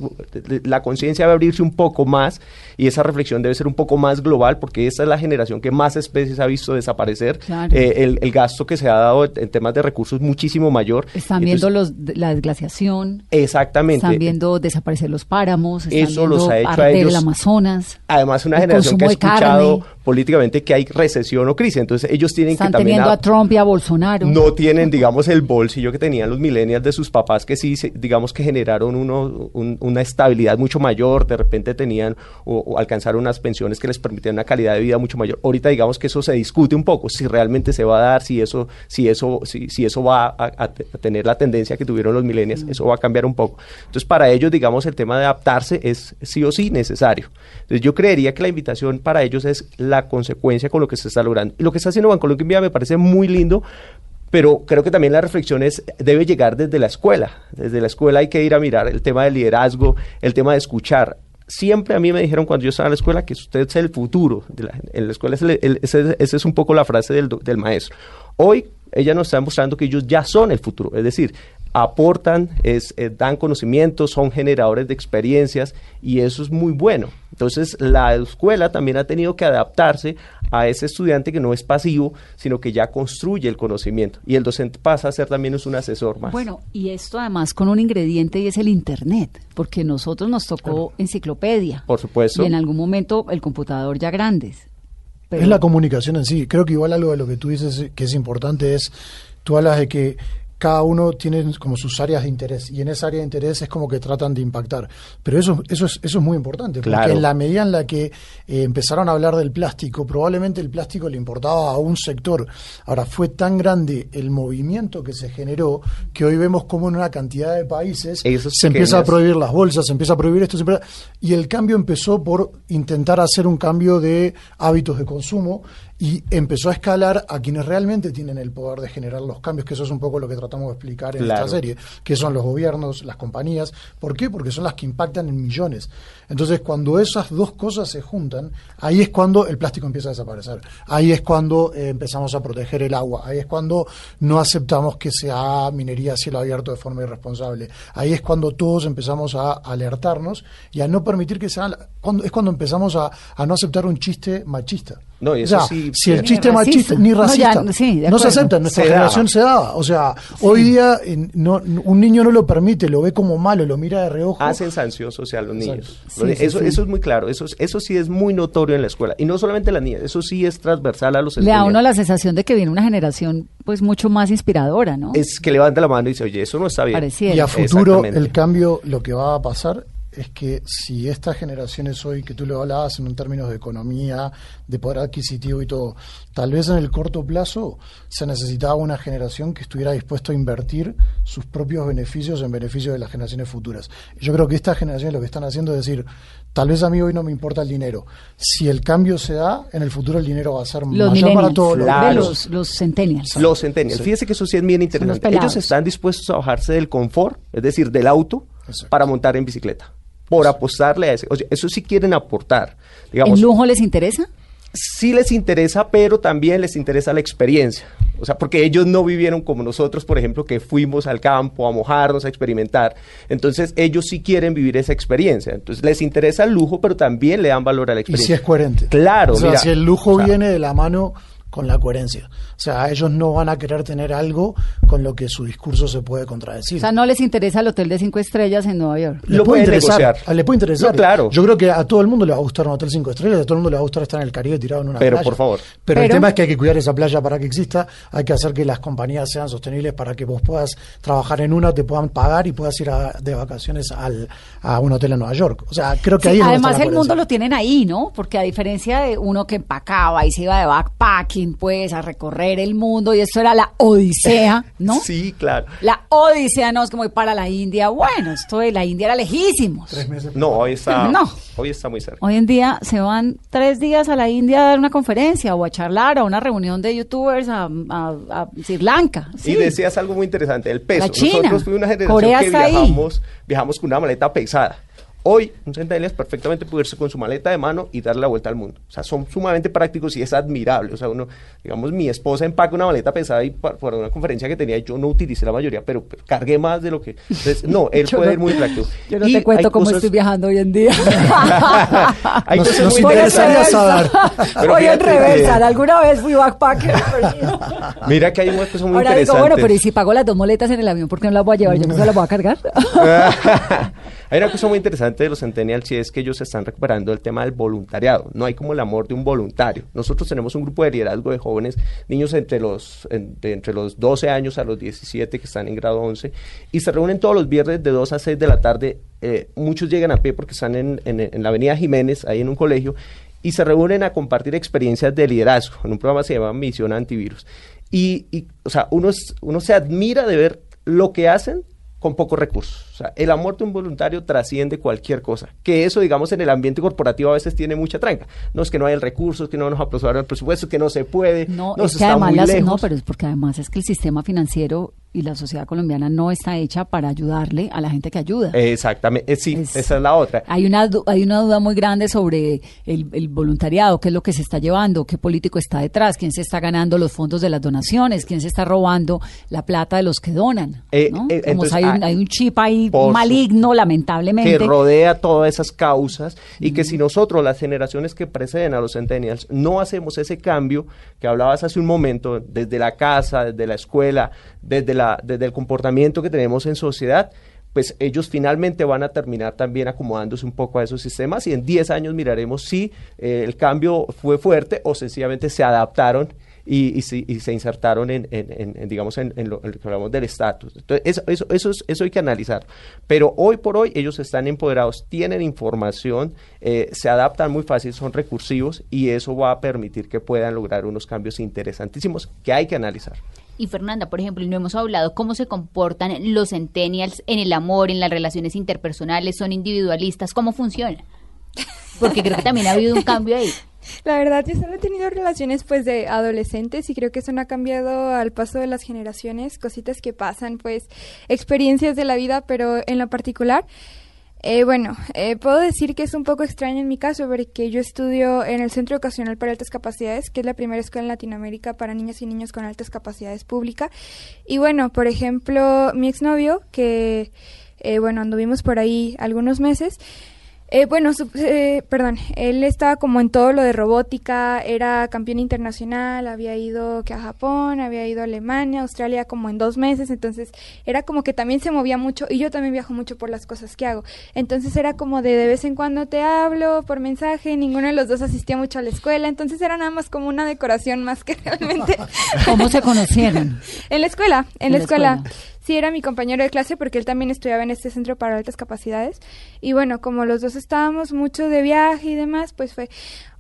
C: la conciencia debe abrirse un poco más y esa reflexión debe ser un poco más global, porque esta es la generación que más especies ha visto desaparecer.
B: Claro.
C: Eh, el, el gasto que se ha dado en temas de recursos es muchísimo mayor.
B: Están
C: Entonces,
B: viendo los, la desglaciación,
C: Exactamente.
B: están viendo desaparecer los páramos, están
C: Eso los ha hecho a ellos-
B: el Amazonas.
C: Además, una
B: el
C: generación que ha escuchado. Políticamente que hay recesión o crisis. Entonces, ellos tienen
B: Están
C: que también.
B: teniendo
C: a-
B: a Trump y a Bolsonaro.
C: no tienen, digamos, el bolsillo que tenían los millennials de sus papás, que sí, digamos, que generaron uno, un- una estabilidad mucho mayor, de repente tenían o, o alcanzaron unas pensiones que les permitían una calidad de vida mucho mayor. Ahorita, digamos que eso se discute un poco, si realmente se va a dar, si eso, si eso, si, si eso va a, a te- a tener la tendencia que tuvieron los millennials, eso va a cambiar un poco. Entonces, para ellos, digamos, el tema de adaptarse es sí o sí necesario. Entonces, yo creería que la invitación para ellos es la consecuencia con lo que se está logrando. Y lo que está haciendo Bancolombia me parece muy lindo, pero creo que también la reflexión es, debe llegar desde la escuela. Desde la escuela hay que ir a mirar el tema del liderazgo, el tema de escuchar. Siempre a mí me dijeron cuando yo estaba en la escuela que usted es el futuro. En la escuela esa es un poco la frase del, del maestro. Hoy ella nos está mostrando que ellos ya son el futuro, es decir, aportan, es, eh, dan conocimientos, son generadores de experiencias y eso es muy bueno. Entonces la escuela también ha tenido que adaptarse a ese estudiante que no es pasivo, sino que ya construye el conocimiento y el docente pasa a ser también un asesor más.
B: Bueno, y esto además con un ingrediente y es el Internet, porque nosotros nos tocó enciclopedia.
C: Por supuesto.
B: Y en algún momento el computador ya grandes.
E: Es la comunicación en sí. Creo que igual algo de lo que tú dices que es importante es, tú hablas de que cada uno tiene como sus áreas de interés y en esa área de interés es como que tratan de impactar. Pero eso, eso, es, eso es muy importante, porque en la medida en la que eh, empezaron a hablar del plástico, probablemente el plástico le importaba a un sector. Ahora, fue tan grande el movimiento que se generó que hoy vemos como en una cantidad de países se empieza a prohibir las bolsas, se empieza a prohibir esto, y el cambio empezó por intentar hacer un cambio de hábitos de consumo y empezó a escalar a quienes realmente tienen el poder de generar los cambios, que eso es un poco lo que tratamos de explicar en esta serie, que son los gobiernos, las compañías. ¿Por qué? Porque son las que impactan en millones. Entonces, cuando esas dos cosas se juntan, ahí es cuando el plástico empieza a desaparecer. Ahí es cuando eh, empezamos a proteger el agua. Ahí es cuando no aceptamos que se haga minería a cielo abierto de forma irresponsable. Ahí es cuando todos empezamos a alertarnos y a no permitir que se haga. Cuando, es cuando empezamos a, a no aceptar un chiste machista.
C: No, y eso sí,
E: si el chiste machista ni racista no, se acepta, en nuestra generación se daba. O sea, hoy día no, un niño no lo permite, lo ve como malo, lo mira de reojo.
C: Hacen sanción social los niños. eso, eso es muy claro, eso, eso sí es muy notorio en la escuela. Y no solamente la niña, eso sí es transversal a los
B: Le da uno la sensación de que viene una generación pues mucho más inspiradora, ¿no?
C: Es que levanta la mano y dice, oye, eso no está bien.
E: Y a futuro el cambio, lo que va a pasar es que si estas generaciones hoy, que tú lo hablabas en términos de economía, de poder adquisitivo y todo, tal vez en el corto plazo se necesitaba una generación que estuviera dispuesta a invertir sus propios beneficios en beneficio de las generaciones futuras. Yo creo que estas generaciones lo que están haciendo es decir, tal vez a mí hoy no me importa el dinero. Si el cambio se da, en el futuro el dinero va a ser mayor para todos
B: los, los centennials.
C: Los centennials. Fíjese que eso sí es bien interesante. Ellos están dispuestos a bajarse del confort, es decir, del auto, para montar en bicicleta por apostarle a ese. O sea, eso sí quieren aportar. Digamos,
B: ¿El lujo les interesa?
C: Sí les interesa, pero también les interesa la experiencia. O sea, porque ellos no vivieron como nosotros, por ejemplo, que fuimos al campo a mojarnos, a experimentar. Entonces, ellos sí quieren vivir esa experiencia. Entonces, les interesa el lujo, pero también le dan valor a la experiencia.
E: Y si es coherente.
C: Claro.
E: O sea, si el lujo viene de la mano con la coherencia. O sea, ellos no van a querer tener algo con lo que su discurso se puede contradecir.
B: O sea, no les interesa el hotel de cinco estrellas en Nueva York.
E: Le puede interesar. Le puede interesar.
C: claro.
E: Yo creo que a todo el mundo le va a gustar un hotel cinco estrellas, a todo el mundo le va a gustar estar en el Caribe tirado en una
C: Pero,
E: playa.
C: por favor.
E: Pero, el tema es que hay que cuidar esa playa para que exista, hay que hacer que las compañías sean sostenibles para que vos puedas trabajar en una, te puedan pagar y puedas ir de vacaciones al, a un hotel en Nueva York. O sea, creo que ahí
B: Además, el mundo lo tienen ahí, ¿no? Porque a diferencia de uno que empacaba y se iba de backpacking, pues, a recorrer el mundo y esto era la odisea, ¿no?
C: Sí, claro.
B: La odisea no es como ir para la India. Bueno, esto de la India era lejísimos.
C: Tres meses. No, hoy está, no. hoy está muy cerca.
B: Hoy en día se van tres días a la India a dar una conferencia o a charlar a una reunión de youtubers a, Sri Lanka.
C: Y decías algo muy interesante, el peso. Nosotros fuimos una generación que viajamos, viajamos con una maleta pesada. Hoy, un centennial es perfectamente puede con su maleta de mano y darle la vuelta al mundo. O sea, son sumamente prácticos y es admirable. O sea, uno, digamos, mi esposa empaca una maleta pesada y para, una conferencia que tenía, yo no utilicé la mayoría, pero, cargué más de lo que. no, él puede ir muy práctico.
B: Yo no te cuento cómo estoy viajando hoy en día.
E: hay nos, cosas muy interesantes.
B: Voy en reversa. Alguna vez fui backpacker.
C: Mira que hay una cosa muy
B: Ahora
C: interesante.
B: Digo, bueno, pero ¿y si pago las dos moletas en el avión, por qué no las voy a llevar? Yo no se las voy a cargar.
C: Hay una cosa muy interesante de los centennials y es que ellos están recuperando el tema del voluntariado. No hay como el amor de un voluntario. Nosotros tenemos un grupo de liderazgo de jóvenes, niños entre los, entre los 12 años a los 17 que están en grado 11 y se reúnen todos los viernes de 2 a 6 de la tarde. Eh, muchos llegan a pie porque están en, en, la avenida Jiménez, ahí en un colegio, y se reúnen a compartir experiencias de liderazgo en un programa que se llama Misión Antivirus. Y, y o sea, uno, uno se admira de ver lo que hacen con pocos recursos. O sea, el aborto involuntario trasciende cualquier cosa. Que eso, digamos, en el ambiente corporativo a veces tiene mucha tranca. No es que no hay el recurso, es que no nos aprobaron el presupuesto, que no se puede.
B: No,
C: no
B: es que además las- no, pero es porque además es que el sistema financiero y la sociedad colombiana no está hecha para ayudarle a la gente que ayuda.
C: Exactamente, eh, sí,
B: Es-
C: esa es la otra.
B: Hay una, hay una duda muy grande sobre el, el voluntariado, qué es lo que se está llevando, qué político está detrás, quién se está ganando los fondos de las donaciones, quién se está robando la plata de los que donan.
C: Eh,
B: ¿no?
C: eh, entonces,
B: hay,
C: ah,
B: hay un chip ahí
C: por
B: maligno, lamentablemente.
C: que rodea todas esas causas y que si nosotros, las generaciones que preceden a los centennials, no hacemos ese cambio que hablabas hace un momento, desde la casa, desde la escuela, desde, la, desde el comportamiento que tenemos en sociedad, pues ellos finalmente van a terminar también acomodándose un poco a esos sistemas y en 10 años miraremos si eh, el cambio fue fuerte o sencillamente se adaptaron y, y, si- y se insertaron en, en- en- digamos, en, lo, lo que hablamos del estatus. Eso, eso, eso, es- eso hay que analizar. Pero hoy por hoy ellos están empoderados, tienen información, eh, se adaptan muy fácil, son recursivos y eso va a permitir que puedan lograr unos cambios interesantísimos que hay que analizar.
F: Y Fernanda, por ejemplo, no hemos hablado cómo se comportan los centennials en el amor, en las relaciones interpersonales, son individualistas, cómo funciona. Porque creo que también ha habido un cambio ahí.
D: La verdad, yo solo he tenido relaciones pues de adolescentes y creo que eso no ha cambiado al paso de las generaciones, cositas que pasan, pues experiencias de la vida, pero en lo particular, eh, bueno, eh, puedo decir que es un poco extraño en mi caso porque yo estudio en el Centro Educacional para Altas Capacidades, que es la primera escuela en Latinoamérica para niñas y niños con altas capacidades pública. Y bueno, por ejemplo, mi exnovio, que eh, bueno, anduvimos por ahí algunos meses, eh, bueno, su- eh, perdón, él estaba como en todo lo de robótica, era campeón internacional, había ido que a Japón, había ido a Alemania, Australia como en dos meses, entonces era como que también se movía mucho y yo también viajo mucho por las cosas que hago. Entonces era como de de vez en cuando te hablo por mensaje, ninguno de los dos asistía mucho a la escuela, entonces era nada más como una decoración más que realmente
B: ¿Cómo se conocieron?
D: en la escuela, en,
B: En
D: la
B: la
D: escuela.
B: escuela.
D: Sí, era mi compañero de clase porque él también estudiaba en este centro para altas capacidades. Y bueno, como los dos estábamos mucho de viaje y demás, pues fue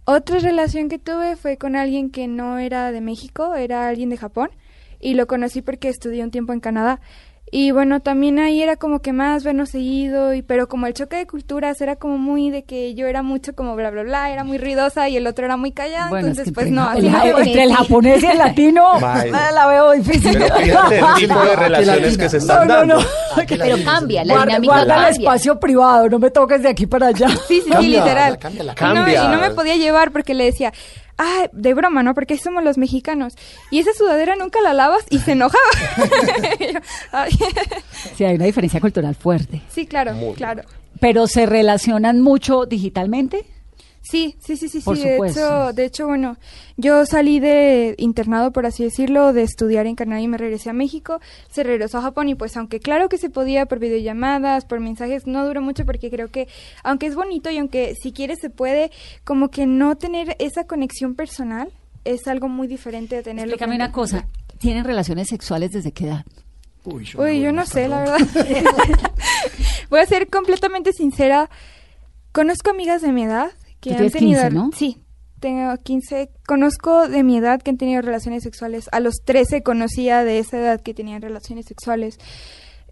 D: otra relación que tuve fue con alguien que no era de México, era alguien de Japón. Y lo conocí porque estudié un tiempo en Canadá. Y bueno, también ahí era como que más vernos seguido, y, pero como el choque de culturas era como muy de que yo era mucho como bla, bla, bla, era muy ruidosa y el otro era muy callado,
B: Bueno, es
D: entonces
B: que
D: pues no,
B: el
D: no.
B: entre el japonés y el latino
C: Vaya.
B: la veo difícil.
C: Pero fíjate el tipo de relaciones que se están
B: no,
C: dando.
B: no, no.
F: Pero cambia, la
B: Guarda,
F: dinámica
B: guarda el
F: cambia.
B: espacio privado, no me toques de aquí para allá.
D: Sí, sí, sí,
E: Cambia,
D: literal.
E: cambia la
D: Y y no me podía llevar porque le decía, ah, de broma, ¿no? Porque somos los mexicanos. Y esa sudadera nunca la lavas y se enojaba.
B: Sí, hay una diferencia cultural fuerte.
D: sí, claro,
C: Muy.
D: claro.
B: Pero se relacionan mucho digitalmente.
D: Sí, sí, sí, sí,
B: Por
D: sí. De hecho, de hecho, bueno, yo salí de internado, por así decirlo, de estudiar en Canadá y me regresé a México. Se regresó a Japón y pues aunque claro que se podía por videollamadas, por mensajes, no duró mucho porque creo que aunque es bonito y aunque si quieres se puede, como que no tener esa conexión personal es algo muy diferente de tenerlo.
B: Explícame
D: frente
B: una
D: a
B: cosa. ¿Tienen relaciones sexuales desde qué edad?
E: Uy, yo,
D: Uy, yo no sé, la verdad. Voy a ser completamente sincera. Conozco amigas de mi edad que
B: Tú
D: han tenido...
B: 15, ¿no?
D: Sí, tengo 15. Conozco de mi edad que han tenido relaciones sexuales. A los 13 conocía de esa edad que tenían relaciones sexuales.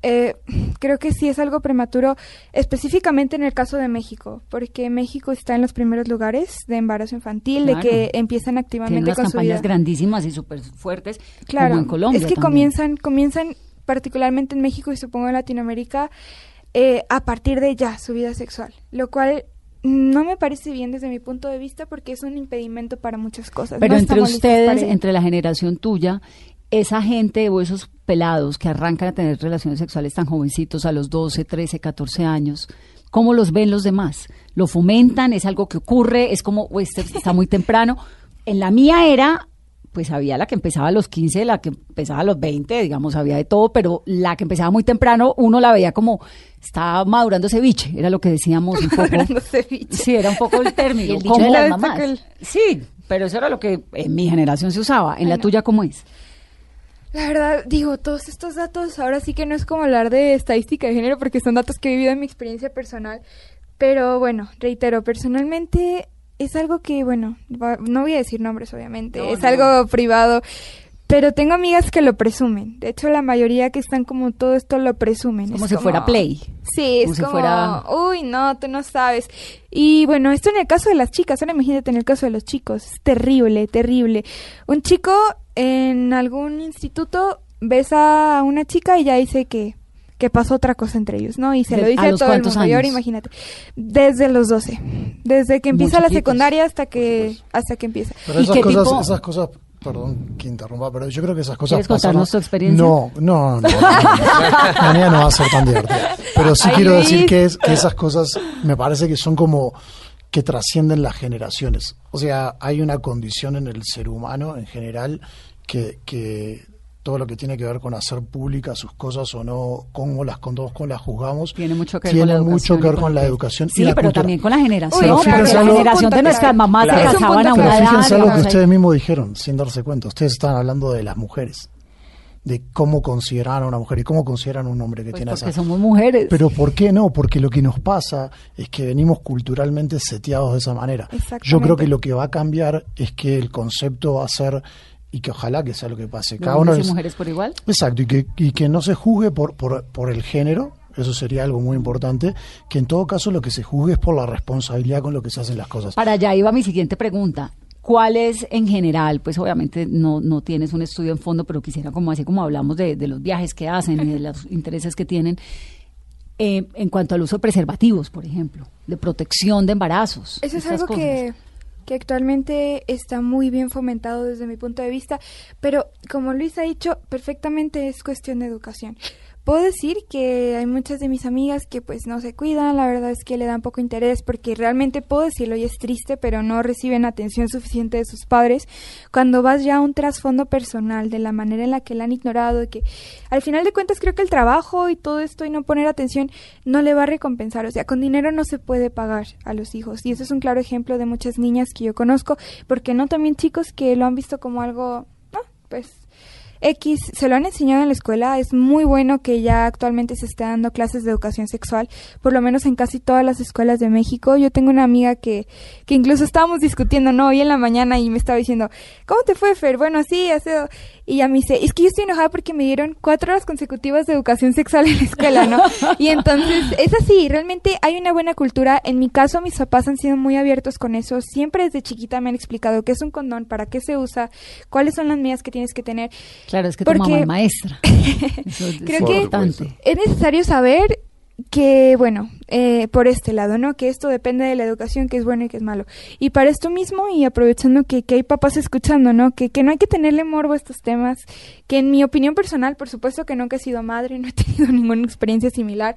D: Eh, creo que sí es algo prematuro, específicamente en el caso de México, porque México está en los primeros lugares de embarazo infantil,
B: Claro.
D: de que empiezan activamente
B: unas
D: con su
B: campañas
D: vida.
B: grandísimas y súper fuertes,
D: Claro,
B: como en Colombia.
D: es que
B: también.
D: comienzan, comienzan particularmente en México y supongo en Latinoamérica eh, a partir de ya su vida sexual, lo cual no me parece bien desde mi punto de vista porque es un impedimento para muchas cosas.
B: Pero
D: No
B: entre ustedes, entre la generación tuya, esa gente o esos pelados que arrancan a tener relaciones sexuales tan jovencitos a los 12, 13, 14 años, ¿cómo los ven los demás? ¿Lo fomentan? ¿Es algo que ocurre? ¿Es como, este está muy temprano? En la mía era, pues había la que empezaba a los 15, la que empezaba a los 20, digamos, había de todo, pero la que empezaba muy temprano, uno la veía como, estaba madurando ceviche, era lo que decíamos un poco.
D: Madurando ceviche.
B: Sí, era un poco el término.
F: El dicho
B: ¿Cómo-
F: de las mamás.
D: el-
B: Sí, pero eso era lo que en mi generación se usaba. ¿En la tuya cómo es?
D: La verdad, digo, todos estos datos, ahora sí que no es como hablar de estadística de género porque son datos que he vivido en mi experiencia personal. Pero bueno, reitero, personalmente es algo que, bueno, va- no voy a decir nombres obviamente,
B: No,
D: es
B: no.
D: algo privado. Pero tengo amigas que lo presumen. De hecho, la mayoría que están como todo esto lo presumen.
B: Como
D: Es
B: si fuera Play.
D: Sí, es
B: Como si
D: como,
B: fuera-
D: uy, no, tú no sabes. Y bueno, esto en el caso de las chicas, ahora imagínate en el caso de los chicos, es terrible, terrible. Un chico en algún instituto besa a una chica y ya dice que, que pasó otra cosa entre ellos, ¿no? Y se
B: ¿De-
D: lo dice a todo el mundo. Y ahora
B: años?
D: imagínate, desde los 12, desde que empieza la secundaria hasta que, hasta que empieza.
E: Pero
B: ¿Y
E: esas
B: qué
E: cosas,
B: tipo-
E: esas cosas, perdón que interrumpa, pero yo creo que esas cosas
B: ¿Quieres contarnos tu experiencia?
E: No, no, no. no, no. No va a ser tan divertida. Pero sí
D: Ay,
E: quiero
D: Luis.
E: decir que, es, que esas cosas me parece que son como que trascienden las generaciones. O sea, hay una condición en el ser humano en general que, que todo lo que tiene que ver con hacer públicas sus cosas o no, cómo las contamos, cómo las juzgamos,
B: Tiene mucho que ver
E: tiene
B: con la
E: mucho
B: educación
E: que ver con la educación
B: Sí,
E: y la
B: pero
E: cultura.
B: también con la generación.
E: Fíjense
B: la generación de nuestras mamás
C: Claro.
B: se casaban a una edad.
E: fíjense algo que ustedes mismos dijeron, sin darse cuenta. Ustedes estaban hablando de las mujeres, de cómo consideran a una mujer y cómo consideran a un hombre que
B: Pues
E: tiene
B: porque
E: esa...
B: somos mujeres.
E: Pero ¿por qué no? Porque lo que nos pasa es que venimos culturalmente seteados de esa manera. Yo creo que lo que va a cambiar es que el concepto va a ser, y que ojalá que sea lo que pase,
B: ¿De
E: cada uno
B: hombres y
E: es-
B: mujeres por igual.
E: Exacto, y que, y que no se juzgue por, por, por el género, eso sería algo muy importante, que en todo caso lo que se juzgue es por la responsabilidad con lo que se hacen las cosas.
B: Para allá iba mi siguiente pregunta. ¿Cuál es en general? Pues obviamente no, no tienes un estudio en fondo, pero quisiera como así como hablamos de, de los viajes que hacen y de los intereses que tienen, eh, en cuanto al uso de preservativos, por ejemplo, de protección de embarazos.
D: Eso es algo
B: cosas.
D: que, que actualmente está muy bien fomentado desde mi punto de vista, pero como Luis ha dicho, perfectamente es cuestión de educación. Puedo decir que hay muchas de mis amigas que pues no se cuidan, la verdad es que le dan poco interés porque realmente puedo decirlo y es triste, pero no reciben atención suficiente de sus padres. Cuando vas ya a un trasfondo personal de la manera en la que la han ignorado, que al final de cuentas creo que el trabajo y todo esto y no poner atención no le va a recompensar, o sea, con dinero no se puede pagar a los hijos. Y eso es un claro ejemplo de muchas niñas que yo conozco, porque no también chicos que lo han visto como algo, pues X, se lo han enseñado en la escuela, es muy bueno que ya actualmente se esté dando clases de educación sexual, por lo menos en casi todas las escuelas de México. Yo tengo una amiga que, que incluso estábamos discutiendo, ¿no? Hoy en la mañana y me estaba diciendo, ¿cómo te fue, Fer? Bueno, así, hace... Y ya me dice, es que yo estoy enojada porque me dieron cuatro horas consecutivas de educación sexual en la escuela, ¿no? Y entonces, es así, realmente hay una buena cultura. En mi caso, mis papás han sido muy abiertos con eso. Siempre desde chiquita me han explicado qué es un condón, para qué se usa, cuáles son las medidas que tienes que tener.
B: Claro, es que tu
D: Porque-
B: mamá es maestra. Eso es
D: Creo
C: que-
B: importante.
D: Es necesario saber que, bueno, eh, por este lado, ¿no? Que esto depende de la educación, que es bueno y que es malo. Y para esto mismo, y aprovechando que, que hay papás escuchando, ¿no? Que, que no hay que tenerle morbo a estos temas, que en mi opinión personal, por supuesto que nunca he sido madre, no he tenido ninguna experiencia similar,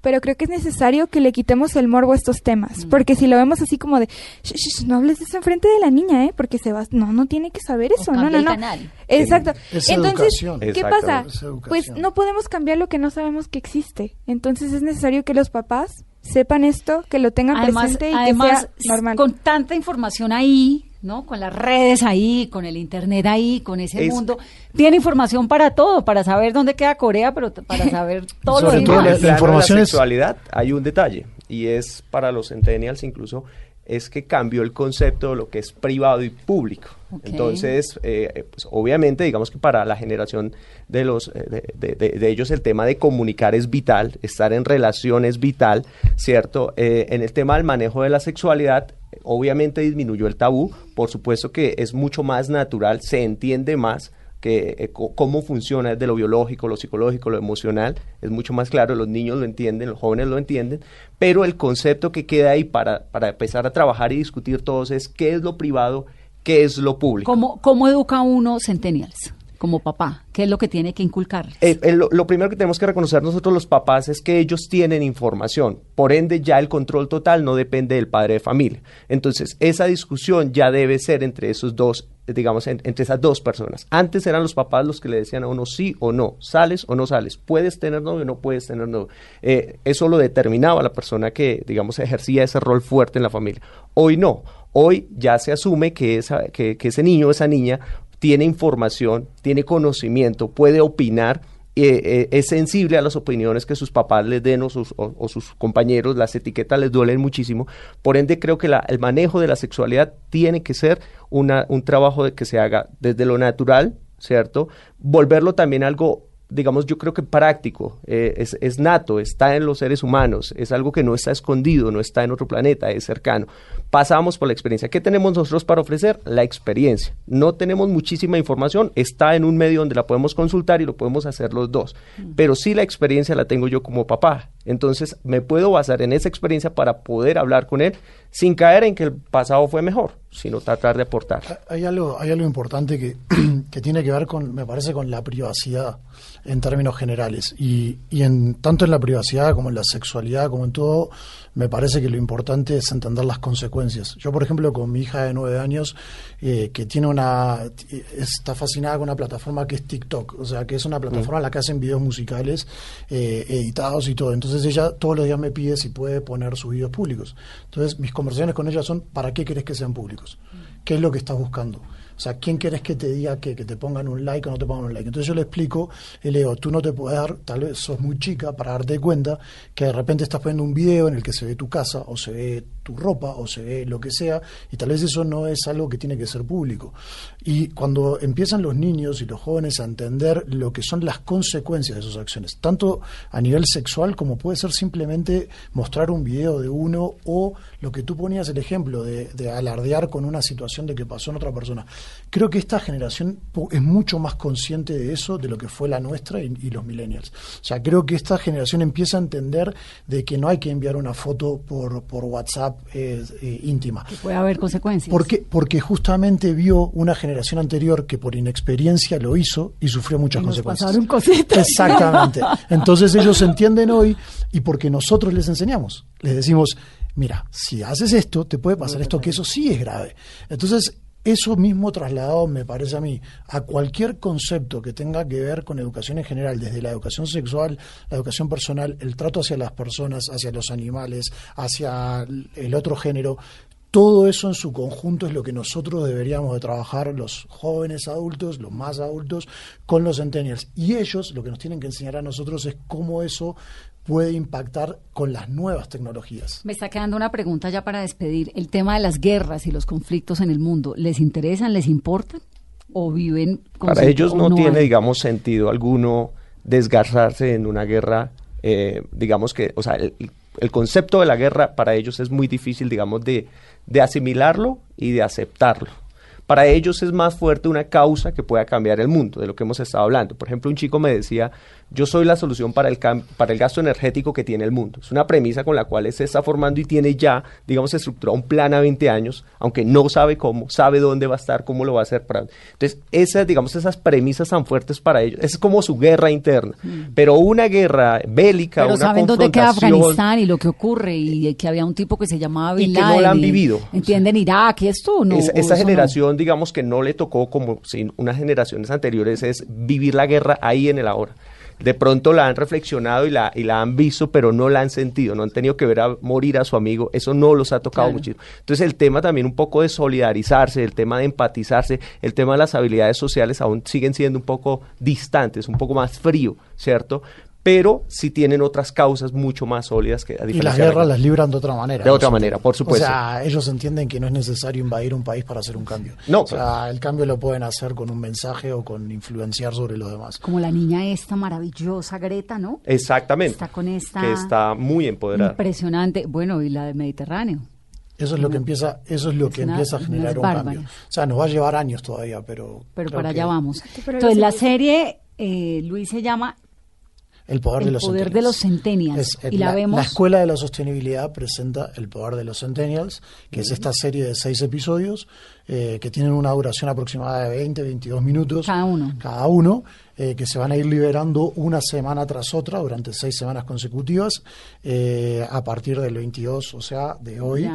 D: pero creo que es necesario que le quitemos el morbo a estos temas,
B: Mm.
D: porque si lo vemos así como de, "Shh, shh, no hables de eso enfrente de la niña, ¿eh? Porque se va, no, no tiene que saber
F: O
D: eso, no, no,
F: el
D: no.
F: canal.
D: Exacto.
E: Es
D: Entonces,
E: educación.
D: ¿qué
C: Exacto,
D: pasa? Pues no podemos cambiar lo que no sabemos que existe. Entonces es necesario que los papás sepan esto, que lo tengan
B: Además,
D: presente y
B: además
D: que sea normal.
B: con tanta información ahí, ¿no? Con las redes ahí, con el internet ahí, con ese
C: Es-
B: mundo, tiene información para todo, para saber dónde queda Corea, pero para saber todo lo
E: todo
B: demás.
E: la- información
C: la
E: es-
C: sexualidad hay un detalle y es para los centennials incluso es que cambió el concepto de lo que es privado y público. Entonces, eh, eh, pues, obviamente, digamos que para la generación de los eh, de, de- de- de ellos el tema de comunicar es vital, estar en relación es vital, ¿cierto? Eh, en el tema del manejo de la sexualidad, obviamente disminuyó el tabú, por supuesto que es mucho más natural, se entiende más que eh, cómo funciona desde lo biológico, lo psicológico, lo emocional, es mucho más claro, los niños lo entienden, los jóvenes lo entienden, pero el concepto que queda ahí para, para empezar a trabajar y discutir todos es qué es lo privado, qué es lo público.
B: ¿Cómo, ¿Cómo educa uno centennials como papá? ¿Qué es lo que tiene que inculcarles?
C: El- el- lo, primero que tenemos que reconocer nosotros los papás es que ellos tienen información, por ende ya el control total no depende del padre de familia. Entonces, esa discusión ya debe ser entre esos dos, eh, digamos, en- entre esas dos personas. Antes eran los papás los que le decían a uno sí o no, sales o no sales, puedes tener novio o no puedes tener novio. Eh, eso lo determinaba la persona que, digamos, ejercía ese rol fuerte en la familia. Hoy no. Hoy ya se asume que, esa, que, que ese niño o esa niña tiene información, tiene conocimiento, puede opinar, eh, eh, es sensible a las opiniones que sus papás les den o sus, o- sus compañeros, las etiquetas les duelen muchísimo. Por ende, creo que la- el manejo de la sexualidad tiene que ser una, un trabajo de que se haga desde lo natural, ¿cierto? Volverlo también algo digamos, yo creo que práctico, eh, es, es, nato, está en los seres humanos, es algo que no está escondido, no está en otro planeta, es cercano. Pasamos por la experiencia. ¿Qué tenemos nosotros para ofrecer? La experiencia. No tenemos muchísima información, está en un medio donde la podemos consultar y lo podemos hacer los dos, mm. pero sí la experiencia la tengo yo como papá. Entonces me puedo basar en esa experiencia para poder hablar con él sin caer en que el pasado fue mejor, sino tratar de aportar.
E: Hay algo, hay algo importante que, que tiene que ver con, me parece, con la privacidad en términos generales. Y, y en, tanto en la privacidad como en la sexualidad, como en todo, me parece que lo importante es entender las consecuencias. Yo, por ejemplo, con mi hija de nueve años, eh, que tiene una, está fascinada con una plataforma que es TikTok, o sea, que es una plataforma en la que hacen videos musicales eh, editados y todo. Entonces ella todos los días me pide si puede poner sus videos públicos. Entonces mis conversaciones con ella son, ¿para qué querés que sean públicos? ¿Qué es lo que estás buscando? O sea, ¿quién querés que te diga que, que, te pongan un like o no te pongan un like? Entonces yo le explico y le digo, tú no te puedes dar, tal vez sos muy chica para darte cuenta que de repente estás poniendo un video en el que se ve tu casa o se ve tu ropa o se ve lo que sea y tal vez eso no es algo que tiene que ser público. Y cuando empiezan los niños y los jóvenes a entender lo que son las consecuencias de sus acciones, tanto a nivel sexual como puede ser simplemente mostrar un video de uno o lo que tú ponías el ejemplo de, de alardear con una situación de que pasó en otra persona. Creo que esta generación es mucho más consciente de eso de lo que fue la nuestra y, los millennials. O sea, creo que esta generación empieza a entender de que no hay que enviar una foto por, por WhatsApp eh, eh, íntima.
B: Que puede haber consecuencias.
E: Porque, porque justamente vio una generación anterior que por inexperiencia lo hizo y sufrió muchas
B: y nos
E: consecuencias.
B: pasaron cositas.
E: Exactamente. Entonces ellos entienden hoy y porque nosotros les enseñamos. Les decimos, mira, si haces esto, te puede pasar esto, que eso sí es grave. Entonces, eso mismo trasladado, me parece a mí, a cualquier concepto que tenga que ver con educación en general, desde la educación sexual, la educación personal, el trato hacia las personas, hacia los animales, hacia el otro género, todo eso en su conjunto es lo que nosotros deberíamos de trabajar, los jóvenes adultos, los más adultos, con los centennials. Y ellos lo que nos tienen que enseñar a nosotros es cómo eso puede impactar con las nuevas tecnologías.
B: Me está quedando una pregunta ya para despedir. El tema de las guerras y los conflictos en el mundo, ¿les interesan, les importan o viven
C: con Para ellos no, tiene, digamos, sentido alguno desgarrarse en una guerra, eh, digamos que, o sea, el, el, concepto de la guerra para ellos es muy difícil, digamos, de, de asimilarlo y de aceptarlo. Para ellos es más fuerte una causa que pueda cambiar el mundo, de lo que hemos estado hablando. Por ejemplo, un chico me decía, yo soy la solución para el, para el gasto energético que tiene el mundo. Es una premisa con la cual se está formando y tiene ya, digamos, estructurado un plan a 20 años, aunque no sabe cómo, sabe dónde va a estar, cómo lo va a hacer. Para... Entonces, esas, digamos, esas premisas tan fuertes para ellos, es como su guerra interna. Mm. Pero una guerra bélica,
B: Pero
C: una
B: saben dónde queda Afganistán y lo que ocurre, y que había un tipo que se llamaba Bin
C: Y que no la han vivido.
B: ¿Entienden Irak y esto? No,
C: esa generación, digamos, que no le tocó como si unas generaciones anteriores, es vivir la guerra ahí en el ahora de pronto la han reflexionado y la, y la han visto, pero no la han sentido, no han tenido que ver a morir a su amigo, eso no los ha tocado muchísimo. Entonces el tema también un poco de solidarizarse, el tema de empatizarse, el tema de las habilidades sociales aún siguen siendo un poco distantes, un poco más frío, ¿cierto? Pero sí tienen otras causas mucho más sólidas que
E: a Y las guerras las libran de otra manera.
C: De otra manera, por supuesto.
E: O sea, ellos entienden que no es necesario invadir un país para hacer un cambio.
C: No.
E: O sea, el cambio lo pueden hacer con un mensaje o con influenciar sobre los demás.
B: Como la niña esta maravillosa, Greta, ¿no?
C: Exactamente.
B: Está con esta...
C: Que está muy empoderada.
B: Impresionante. Bueno, y la del Mediterráneo.
E: Eso es lo que empieza, eso es lo que empieza a generar un cambio. O sea, nos va a llevar años todavía, pero.
B: Pero para allá vamos. Entonces la serie, eh, Luis se llama
E: el poder, de, los
B: poder de los centennials. y la, vemos.
E: La Escuela de la Sostenibilidad presenta El poder de los centennials, que es esta serie de seis episodios eh, que tienen una duración aproximada de 20, 22 minutos.
B: Cada uno.
E: Cada uno. Eh, que se van a ir liberando una semana tras otra durante seis semanas consecutivas eh, a partir del 22, o sea, de hoy.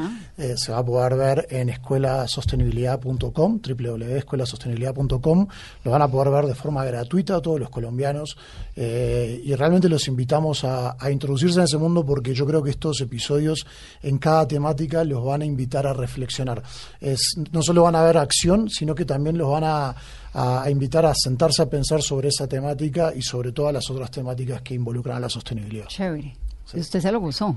E: Se va a poder ver en escuelasostenibilidad.com, www.escuelasostenibilidad.com. Lo van a poder ver de forma gratuita a todos los colombianos y realmente los invitamos a, a introducirse en ese mundo porque yo creo que estos episodios en cada temática los van a invitar a reflexionar. Es, no solo van a ver acción, sino que también los van a a, invitar a sentarse a pensar sobre esa temática y sobre todas las otras temáticas que involucran a la sostenibilidad.
B: Chévere. ¿Y usted se lo gozó?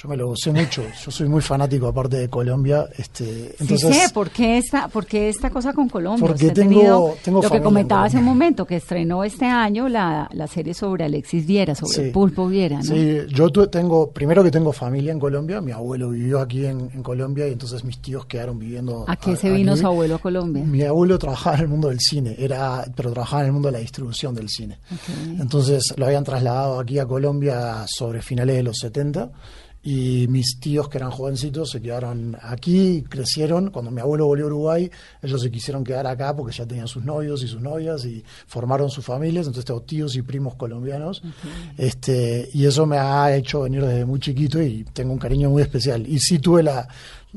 E: Yo me lo gocé mucho. Yo soy muy fanático, aparte de Colombia. Este, entonces,
B: sí sé, ¿por qué, esta, ¿por qué esta cosa con Colombia?
E: Porque
B: Usted
E: tengo-
B: tenido
E: tengo
B: Lo que comentaba hace un momento, que estrenó este año la, la serie sobre Alexis Viera, sobre
E: Sí.
B: el Pulpo Viera, ¿no?
E: Sí, yo tu- tengo, primero que tengo familia en Colombia, mi abuelo vivió aquí en, en Colombia y entonces mis tíos quedaron viviendo.
B: ¿A qué se vino
E: aquí.
B: su abuelo a Colombia?
E: Mi abuelo trabajaba en el mundo del cine, era, pero trabajaba en el mundo de la distribución del cine. Entonces lo habían trasladado aquí a Colombia sobre finales de los 70 y mis tíos que eran jovencitos se quedaron aquí, crecieron. Cuando mi abuelo volvió a Uruguay, ellos se quisieron quedar acá porque ya tenían sus novios y sus novias y formaron sus familias. Entonces tengo tíos y primos colombianos. este Y eso me ha hecho venir desde muy chiquito y tengo un cariño muy especial. Y sí tuve la,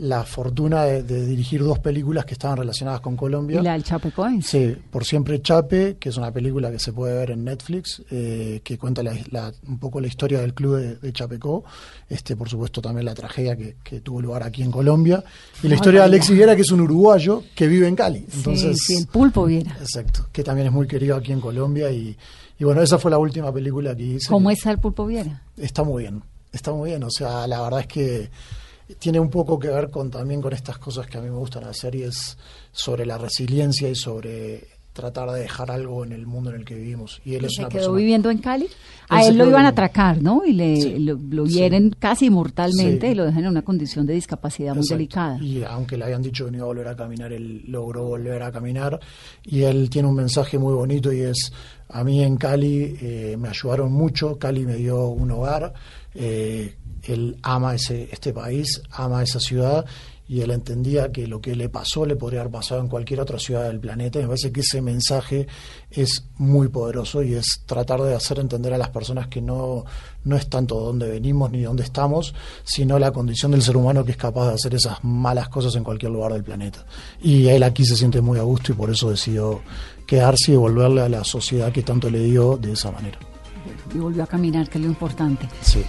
E: la fortuna de, de dirigir dos películas que estaban relacionadas con Colombia.
B: Y la del Chapecoense.
E: Sí, Por Siempre Chape, que es una película que se puede ver en Netflix, eh, que cuenta la- la- un poco la historia del club de, de Chapecó, este, por supuesto también la tragedia que, que tuvo lugar aquí en Colombia, y la historia de. Alexis Viera, que es un uruguayo que vive en Cali. Entonces,
B: sí, el Pulpo Viera.
E: Exacto, que también es muy querido aquí en Colombia, y, y bueno, esa fue la última película que hice.
B: ¿Cómo está el Pulpo Viera?
E: Está muy bien, está muy bien. O sea, la verdad es que tiene un poco que ver con también con estas cosas que a mí me gustan hacer y es sobre la resiliencia y sobre tratar de dejar algo en el mundo en el que vivimos. Y él es
B: ¿Se
E: una
B: quedó
E: persona-
B: viviendo en Cali? A él lo iban a atracar, ¿no? Y le,
E: Sí,
B: lo, lo
E: sí.
B: hieren casi mortalmente
E: Sí.
B: y lo dejan en una condición de discapacidad muy delicada.
E: Y aunque le habían dicho que no iba a volver a caminar, él logró volver a caminar. Y él tiene un mensaje muy bonito y es, a mí en Cali eh, me ayudaron mucho, Cali me dio un hogar, eh, él ama ese, este país, ama esa ciudad. Y él entendía que lo que le pasó le podría haber pasado en cualquier otra ciudad del planeta. Y me parece que ese mensaje es muy poderoso y es tratar de hacer entender a las personas que no, no es tanto dónde venimos ni dónde estamos, sino la condición del ser humano que es capaz de hacer esas malas cosas en cualquier lugar del planeta. Y él aquí se siente muy a gusto y por eso decidió quedarse y devolverle a la sociedad que tanto le dio de esa manera.
B: Y volvió a caminar, que es lo importante.
E: Sí.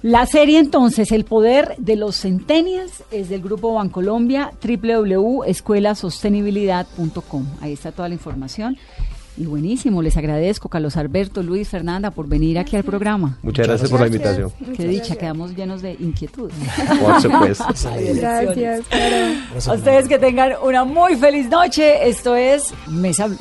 B: La serie entonces, El Poder de los Centennials, es del Grupo Bancolombia, www.escuelasostenibilidad.com. Ahí está toda la información. Y buenísimo, les agradezco, Carlos Alberto, Luis, Fernanda, por venir aquí al programa.
C: Muchas gracias por la
D: Gracias.
C: invitación.
D: Muchas
B: Qué dicha,
D: gracias.
B: quedamos llenos de inquietud.
C: Por supuesto.
D: Gracias, claro.
B: A ustedes que tengan una muy feliz noche. Esto es Mesa Blue.